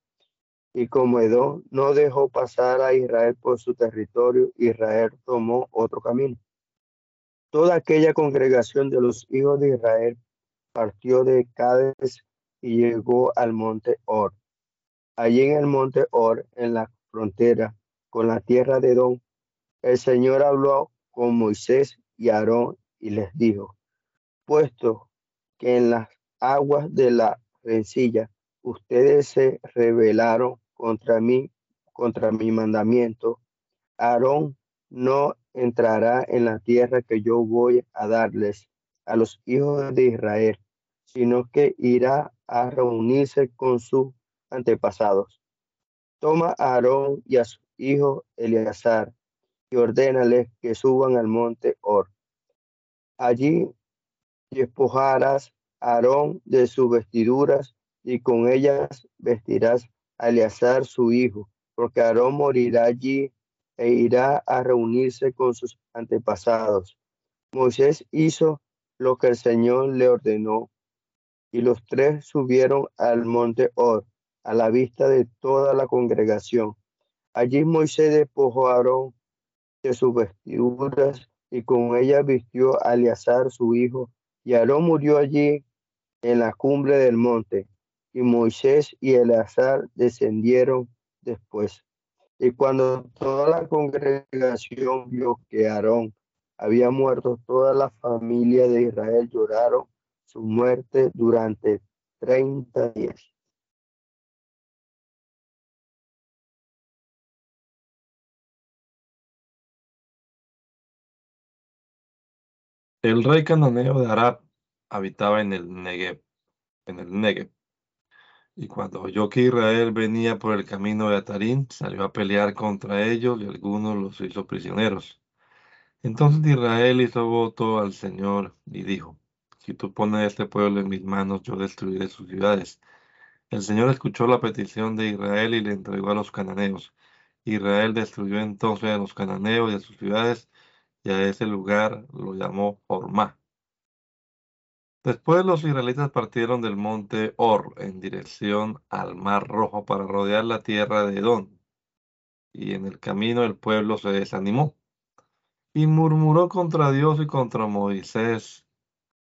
Speaker 4: Y como Edom no dejó pasar a Israel por su territorio, Israel tomó otro camino. Toda aquella congregación de los hijos de Israel partió de Cádiz y llegó al monte Or. Allí en el monte Or, en la frontera con la tierra de Edom, el Señor habló con Moisés y Aarón y les dijo, puesto que en las aguas de la rencilla ustedes se rebelaron contra mí, contra mi mandamiento, Aarón no entrará en la tierra que yo voy a darles a los hijos de Israel, sino que irá a reunirse con sus antepasados. Toma a Aarón y a su hijo Eleazar y ordénales que suban al monte Or. Allí despojarás a Aarón de sus vestiduras y con ellas vestirás a Eleazar su hijo, porque Aarón morirá allí e irá a reunirse con sus antepasados. Moisés hizo lo que el Señor le ordenó y los tres subieron al monte Or, a la vista de toda la congregación. Allí Moisés despojó a Aarón de sus vestiduras y con ella vistió a Eleazar su hijo. Y Aarón murió allí en la cumbre del monte. Y Moisés y Eleazar descendieron después. Y cuando toda la congregación vio que Aarón había muerto, toda la familia de Israel lloraron su muerte durante treinta días.
Speaker 1: El rey cananeo de Arab habitaba en el Negev, en el Negev. Y cuando oyó que Israel venía por el camino de Atarín, salió a pelear contra ellos y algunos los hizo prisioneros. Entonces Israel hizo voto al Señor y dijo, si tú pones este pueblo en mis manos, yo destruiré sus ciudades. El Señor escuchó la petición de Israel y le entregó a los cananeos. Israel destruyó entonces a los cananeos y a sus ciudades y a ese lugar lo llamó Ormá. Después los israelitas partieron del monte Or en dirección al Mar Rojo para rodear la tierra de Edom. Y en el camino el pueblo se desanimó y murmuró contra Dios y contra Moisés.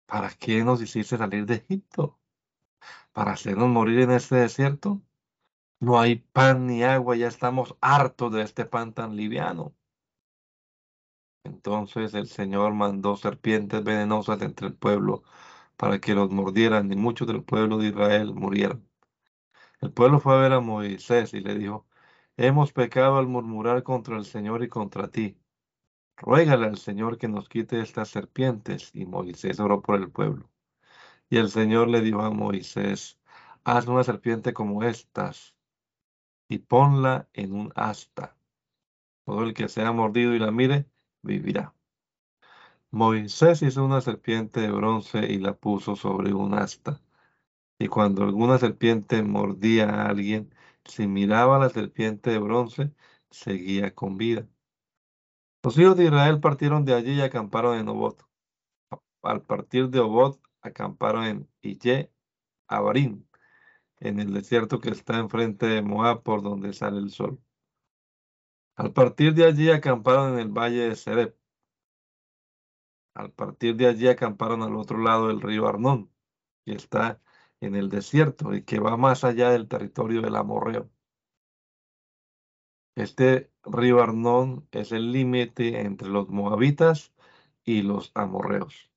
Speaker 1: ¿Para qué nos hiciste salir de Egipto? ¿Para hacernos morir en este desierto? No hay pan ni agua, ya estamos hartos de este pan tan liviano. Entonces el Señor mandó serpientes venenosas entre el pueblo para que los mordieran y muchos del pueblo de Israel murieron. El pueblo fue a ver a Moisés y le dijo, hemos pecado al murmurar contra el Señor y contra ti. Ruégale al Señor que nos quite estas serpientes. Y Moisés oró por el pueblo. Y el Señor le dijo a Moisés, haz una serpiente como estas y ponla en un asta. Todo el que sea mordido y la mire, vivirá. Moisés hizo una serpiente de bronce y la puso sobre un asta. Y cuando alguna serpiente mordía a alguien, si miraba a la serpiente de bronce, seguía con vida. Los hijos de Israel partieron de allí y acamparon en Obot. Al partir de Obot, acamparon en Ille Abarim, en el desierto que está enfrente de Moab, por donde sale el sol. Al partir de allí acamparon en el valle de Serep. Al partir de allí acamparon al otro lado del río Arnón, que está en el desierto y que va más allá del territorio del Amorreo. Este río Arnón es el límite entre los moabitas y los amorreos.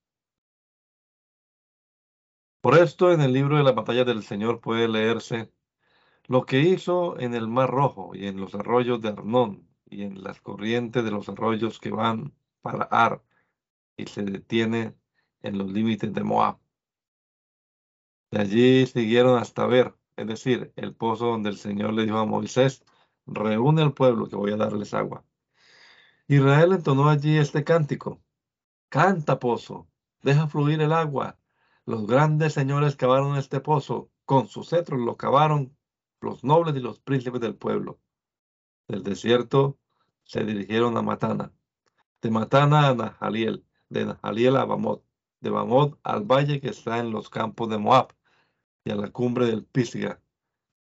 Speaker 1: Por esto, en el libro de la batalla del Señor puede leerse lo que hizo en el Mar Rojo y en los arroyos de Arnón y en las corrientes de los arroyos que van para Ar y se detiene en los límites de Moab. De allí siguieron hasta Ver, es decir, el pozo donde el Señor le dijo a Moisés, reúne al pueblo que voy a darles agua. Israel entonó allí este cántico. Canta, pozo, deja fluir el agua. Los grandes señores cavaron este pozo, con sus cetros lo cavaron los nobles y los príncipes del pueblo. Del desierto se dirigieron a Matana, de Matana a Nahaliel, de Nahaliel a Bamot, de Bamot al valle que está en los campos de Moab y a la cumbre del Pisga,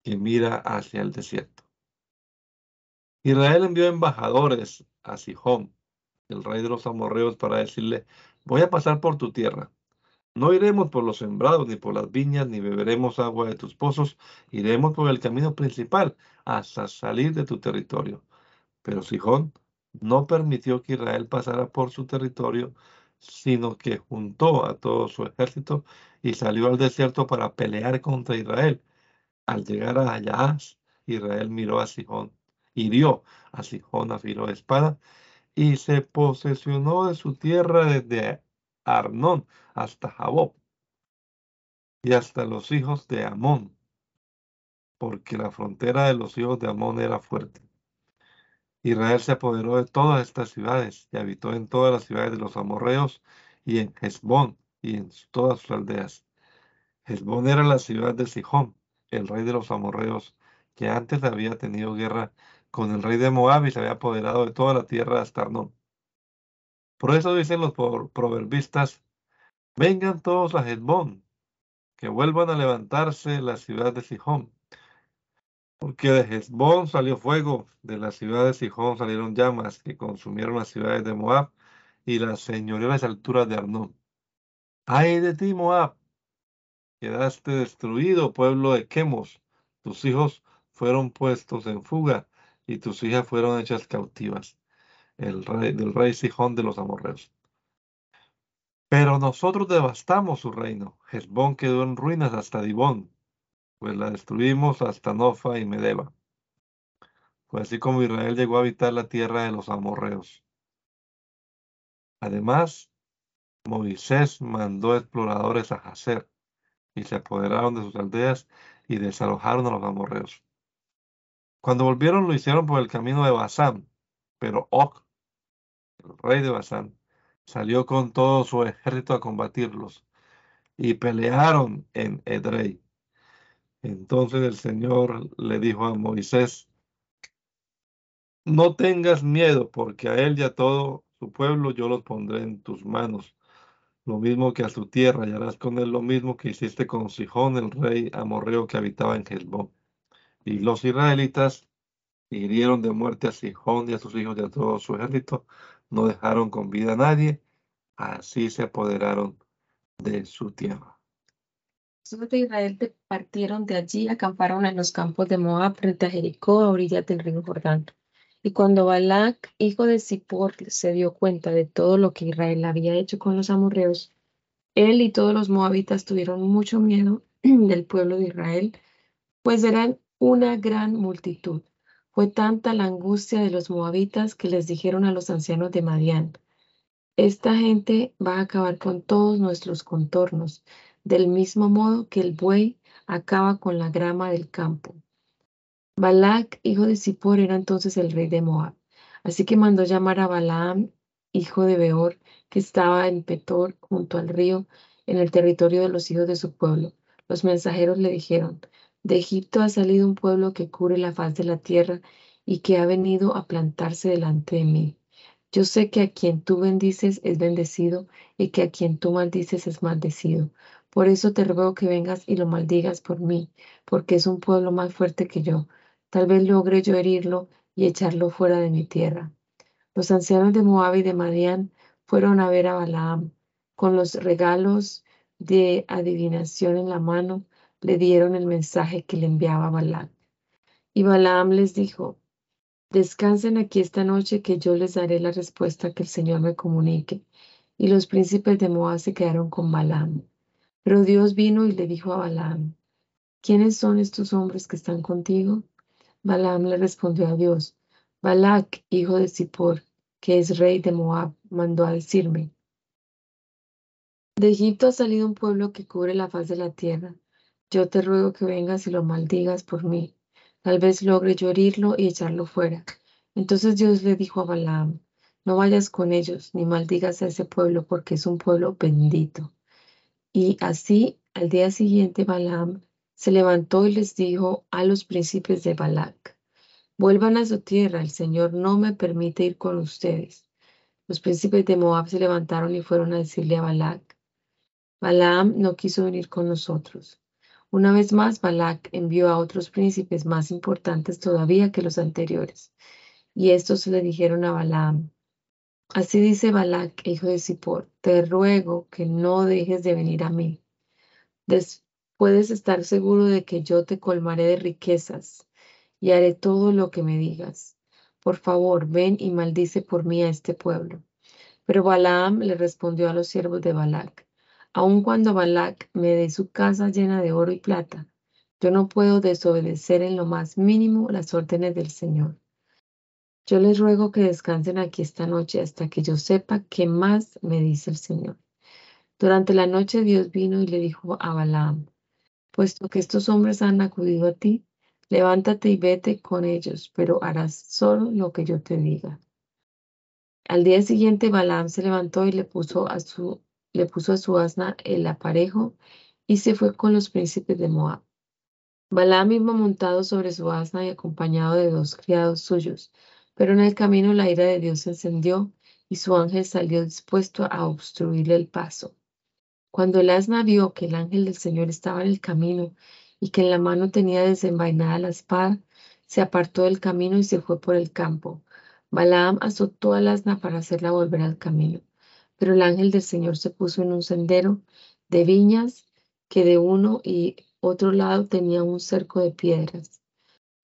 Speaker 1: que mira hacia el desierto. Israel envió embajadores a Sihón, el rey de los amorreos, para decirle, voy a pasar por tu tierra. No iremos por los sembrados, ni por las viñas, ni beberemos agua de tus pozos. Iremos por el camino principal hasta salir de tu territorio. Pero Sihón no permitió que Israel pasara por su territorio, sino que juntó a todo su ejército y salió al desierto para pelear contra Israel. Al llegar a Yaás, Israel miró a Sihón hirió a Sijón a filo de espada y se posesionó de su tierra desde Arnón hasta Jabob y hasta los hijos de Amón, porque la frontera de los hijos de Amón era fuerte. Israel se apoderó de todas estas ciudades y habitó en todas las ciudades de los amorreos y en Hezbón y en todas sus aldeas. Hezbón era la ciudad de Sijón, el rey de los amorreos, que antes había tenido guerra con el rey de Moab y se había apoderado de toda la tierra hasta Arnón. Por eso dicen los proverbistas, vengan todos a Hezbón, que vuelvan a levantarse la ciudad de Sijón. Porque de Hezbón salió fuego, de la ciudad de Sijón salieron llamas que consumieron las ciudades de Moab y las señoriales alturas de Arnón. ¡Ay de ti, Moab! Quedaste destruido, pueblo de Quemos. Tus hijos fueron puestos en fuga y tus hijas fueron hechas cautivas. El rey, del rey Sijón de los amorreos. Pero nosotros devastamos su reino. Hezbón quedó en ruinas hasta Dibón, pues la destruimos hasta Nofa y Medeba. Fue así como Israel llegó a habitar la tierra de los amorreos. Además, Moisés mandó exploradores a Hazer y se apoderaron de sus aldeas y desalojaron a los amorreos. Cuando volvieron lo hicieron por el camino de Basán, pero Og, el rey de Basán, salió con todo su ejército a combatirlos y pelearon en Edrei. Entonces el Señor le dijo a Moisés, no tengas miedo, porque a él y a todo su pueblo yo los pondré en tus manos, lo mismo que a su tierra, y harás con él lo mismo que hiciste con Sijón, el rey amorreo que habitaba en Hezbón. Y los israelitas hirieron de muerte a Sijón y a sus hijos y a todo su ejército, no dejaron con vida a nadie, así se apoderaron de su tierra.
Speaker 2: De Israel partieron de allí, acamparon en los campos de Moab frente a Jericó, a orillas del río Jordán. Y cuando Balac, hijo de Zippor, se dio cuenta de todo lo que Israel había hecho con los amorreos, él y todos los moabitas tuvieron mucho miedo del pueblo de Israel, pues eran una gran multitud. Fue tanta la angustia de los moabitas que les dijeron a los ancianos de Madián, esta gente va a acabar con todos nuestros contornos, del mismo modo que el buey acaba con la grama del campo. Balac, hijo de Zippor, era entonces el rey de Moab. Así que mandó llamar a Balaam, hijo de Beor, que estaba en Petor, junto al río, en el territorio de los hijos de su pueblo. Los mensajeros le dijeron, de Egipto ha salido un pueblo que cubre la faz de la tierra y que ha venido a plantarse delante de mí. Yo sé que a quien tú bendices es bendecido y que a quien tú maldices es maldecido. Por eso te ruego que vengas y lo maldigas por mí, porque es un pueblo más fuerte que yo. Tal vez logre yo herirlo y echarlo fuera de mi tierra. Los ancianos de Moab y de Madián fueron a ver a Balaam. Con los regalos de adivinación en la mano, le dieron el mensaje que le enviaba Balaam. Y Balaam les dijo, descansen aquí esta noche que yo les daré la respuesta que el Señor me comunique. Y los príncipes de Moab se quedaron con Balaam. Pero Dios vino y le dijo a Balaam, ¿quiénes son estos hombres que están contigo? Balaam le respondió a Dios, Balac, hijo de Zippor, que es rey de Moab, mandó a decirme, de Egipto ha salido un pueblo que cubre la faz de la tierra. Yo te ruego que vengas y lo maldigas por mí. Tal vez logre yo herirlo y echarlo fuera. Entonces Dios le dijo a Balaam, no vayas con ellos ni maldigas a ese pueblo porque es un pueblo bendito. Y así al día siguiente Balaam se levantó y les dijo a los príncipes de Balac, vuelvan a su tierra, el Señor no me permite ir con ustedes. Los príncipes de Moab se levantaron y fueron a decirle a Balac, Balaam no quiso venir con nosotros. Una vez más, Balac envió a otros príncipes más importantes todavía que los anteriores, y estos le dijeron a Balaam, Así dice Balac, hijo de Zippor, te ruego que no dejes de venir a mí. Puedes estar seguro de que yo te colmaré de riquezas y haré todo lo que me digas. Por favor, ven y maldice por mí a este pueblo. Pero Balaam le respondió a los siervos de Balac, aun cuando Balac me dé su casa llena de oro y plata, yo no puedo desobedecer en lo más mínimo las órdenes del Señor. Yo les ruego que descansen aquí esta noche hasta que yo sepa qué más me dice el Señor. Durante la noche Dios vino y le dijo a Balaam, puesto que estos hombres han acudido a ti, levántate y vete con ellos, pero harás solo lo que yo te diga. Al día siguiente Balaam se levantó y le puso a su, le puso a su asna el aparejo y se fue con los príncipes de Moab. Balaam iba montado sobre su asna y acompañado de dos criados suyos, pero en el camino la ira de Dios se encendió y su ángel salió dispuesto a obstruirle el paso. Cuando el asna vio que el ángel del Señor estaba en el camino y que en la mano tenía desenvainada la espada, se apartó del camino y se fue por el campo. Balaam azotó al asna para hacerla volver al camino. Pero el ángel del Señor se puso en un sendero de viñas que de uno y otro lado tenía un cerco de piedras.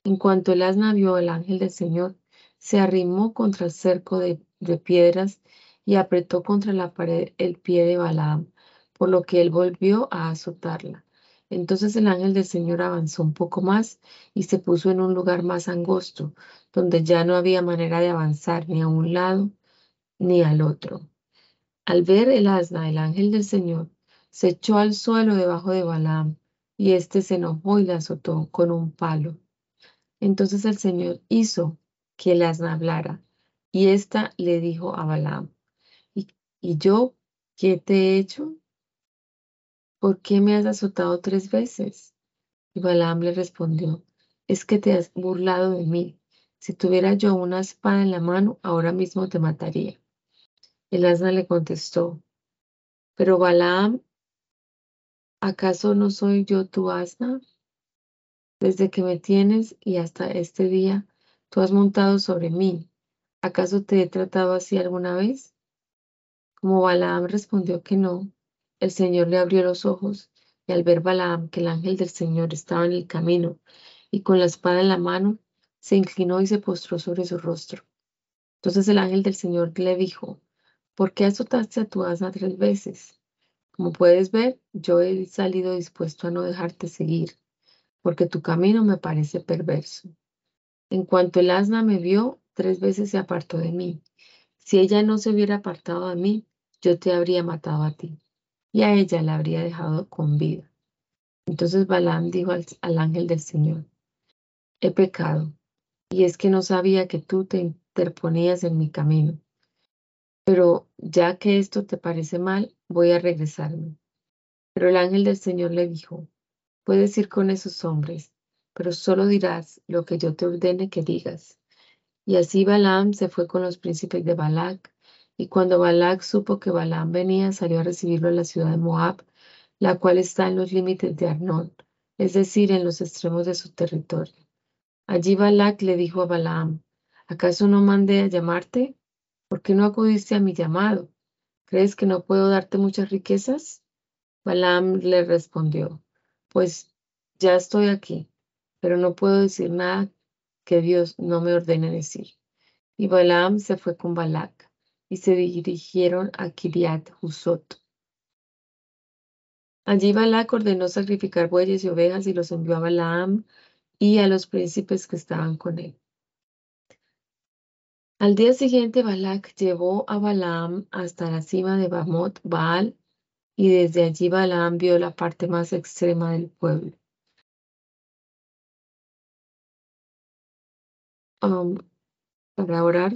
Speaker 2: En cuanto el asna vio al ángel del Señor, se arrimó contra el cerco de, de piedras y apretó contra la pared el pie de Balaam, por lo que él volvió a azotarla. Entonces el ángel del Señor avanzó un poco más y se puso en un lugar más angosto, donde ya no había manera de avanzar ni a un lado ni al otro. Al ver el asna, el ángel del Señor se echó al suelo debajo de Balaam, y éste se enojó y la azotó con un palo. Entonces el Señor hizo que el asna hablara, y ésta le dijo a Balaam, ¿y, y yo qué te he hecho? ¿por qué me has azotado tres veces? Y Balaam le respondió, es que te has burlado de mí. Si tuviera yo una espada en la mano, ahora mismo te mataría. El asna le contestó, pero Balaam, ¿acaso no soy yo tu asna? Desde que me tienes y hasta este día, tú has montado sobre mí. ¿Acaso te he tratado así alguna vez? Como Balaam respondió que no, el Señor le abrió los ojos y al ver Balaam que el ángel del Señor estaba en el camino y con la espada en la mano, se inclinó y se postró sobre su rostro. Entonces el ángel del Señor le dijo, ¿por qué azotaste a tu asna tres veces? Como puedes ver, yo he salido dispuesto a no dejarte seguir, porque tu camino me parece perverso. En cuanto el asna me vio, tres veces se apartó de mí. Si ella no se hubiera apartado de mí, yo te habría matado a ti y a ella la habría dejado con vida. Entonces Balaam dijo al, ángel del Señor, he pecado, y es que no sabía que tú te interponías en mi camino. Pero ya que esto te parece mal, voy a regresarme. Pero el ángel del Señor le dijo, puedes ir con esos hombres, pero solo dirás lo que yo te ordene que digas. Y así Balaam se fue con los príncipes de Balac y cuando Balac supo que Balaam venía, salió a recibirlo en la ciudad de Moab, la cual está en los límites de Arnón, es decir, en los extremos de su territorio. Allí Balac le dijo a Balaam, ¿acaso no mandé a llamarte? ¿Por qué no acudiste a mi llamado? ¿Crees que no puedo darte muchas riquezas? Balaam le respondió, pues ya estoy aquí, pero no puedo decir nada que Dios no me ordene decir. Y Balaam se fue con Balac y se dirigieron a Kiriat Husot. Allí Balac ordenó sacrificar bueyes y ovejas y los envió a Balaam y a los príncipes que estaban con él. Al día siguiente Balac llevó a Balaam hasta la cima de Bamot Baal y desde allí Balaam vio la parte más extrema del pueblo. Para orar,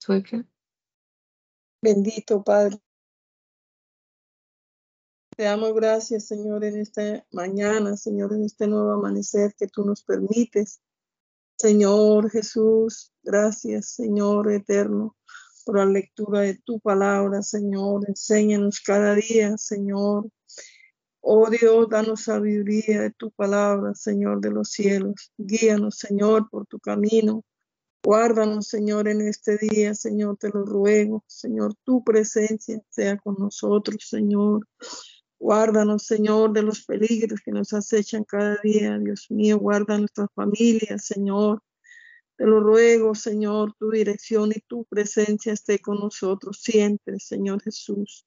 Speaker 2: suegra.
Speaker 3: Bendito Padre. Te damos gracias, Señor, en esta mañana, Señor, en este nuevo amanecer que tú nos permites. Señor Jesús, gracias, Señor eterno, por la lectura de tu palabra, Señor. Enséñanos cada día, Señor. Oh Dios, danos sabiduría de tu palabra, Señor de los cielos. Guíanos, Señor, por tu camino. Guárdanos, Señor, en este día, Señor, te lo ruego. Señor, tu presencia sea con nosotros, Señor. Guárdanos, Señor, de los peligros que nos acechan cada día. Dios mío, guarda nuestras familias, Señor. Te lo ruego, Señor, tu dirección y tu presencia esté con nosotros siempre, Señor Jesús.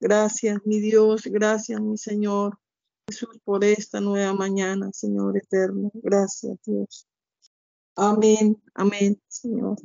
Speaker 3: Gracias, mi Dios, gracias, mi Señor Jesús, por esta nueva mañana, Señor eterno. Gracias, Dios. Amén, amén, Señor.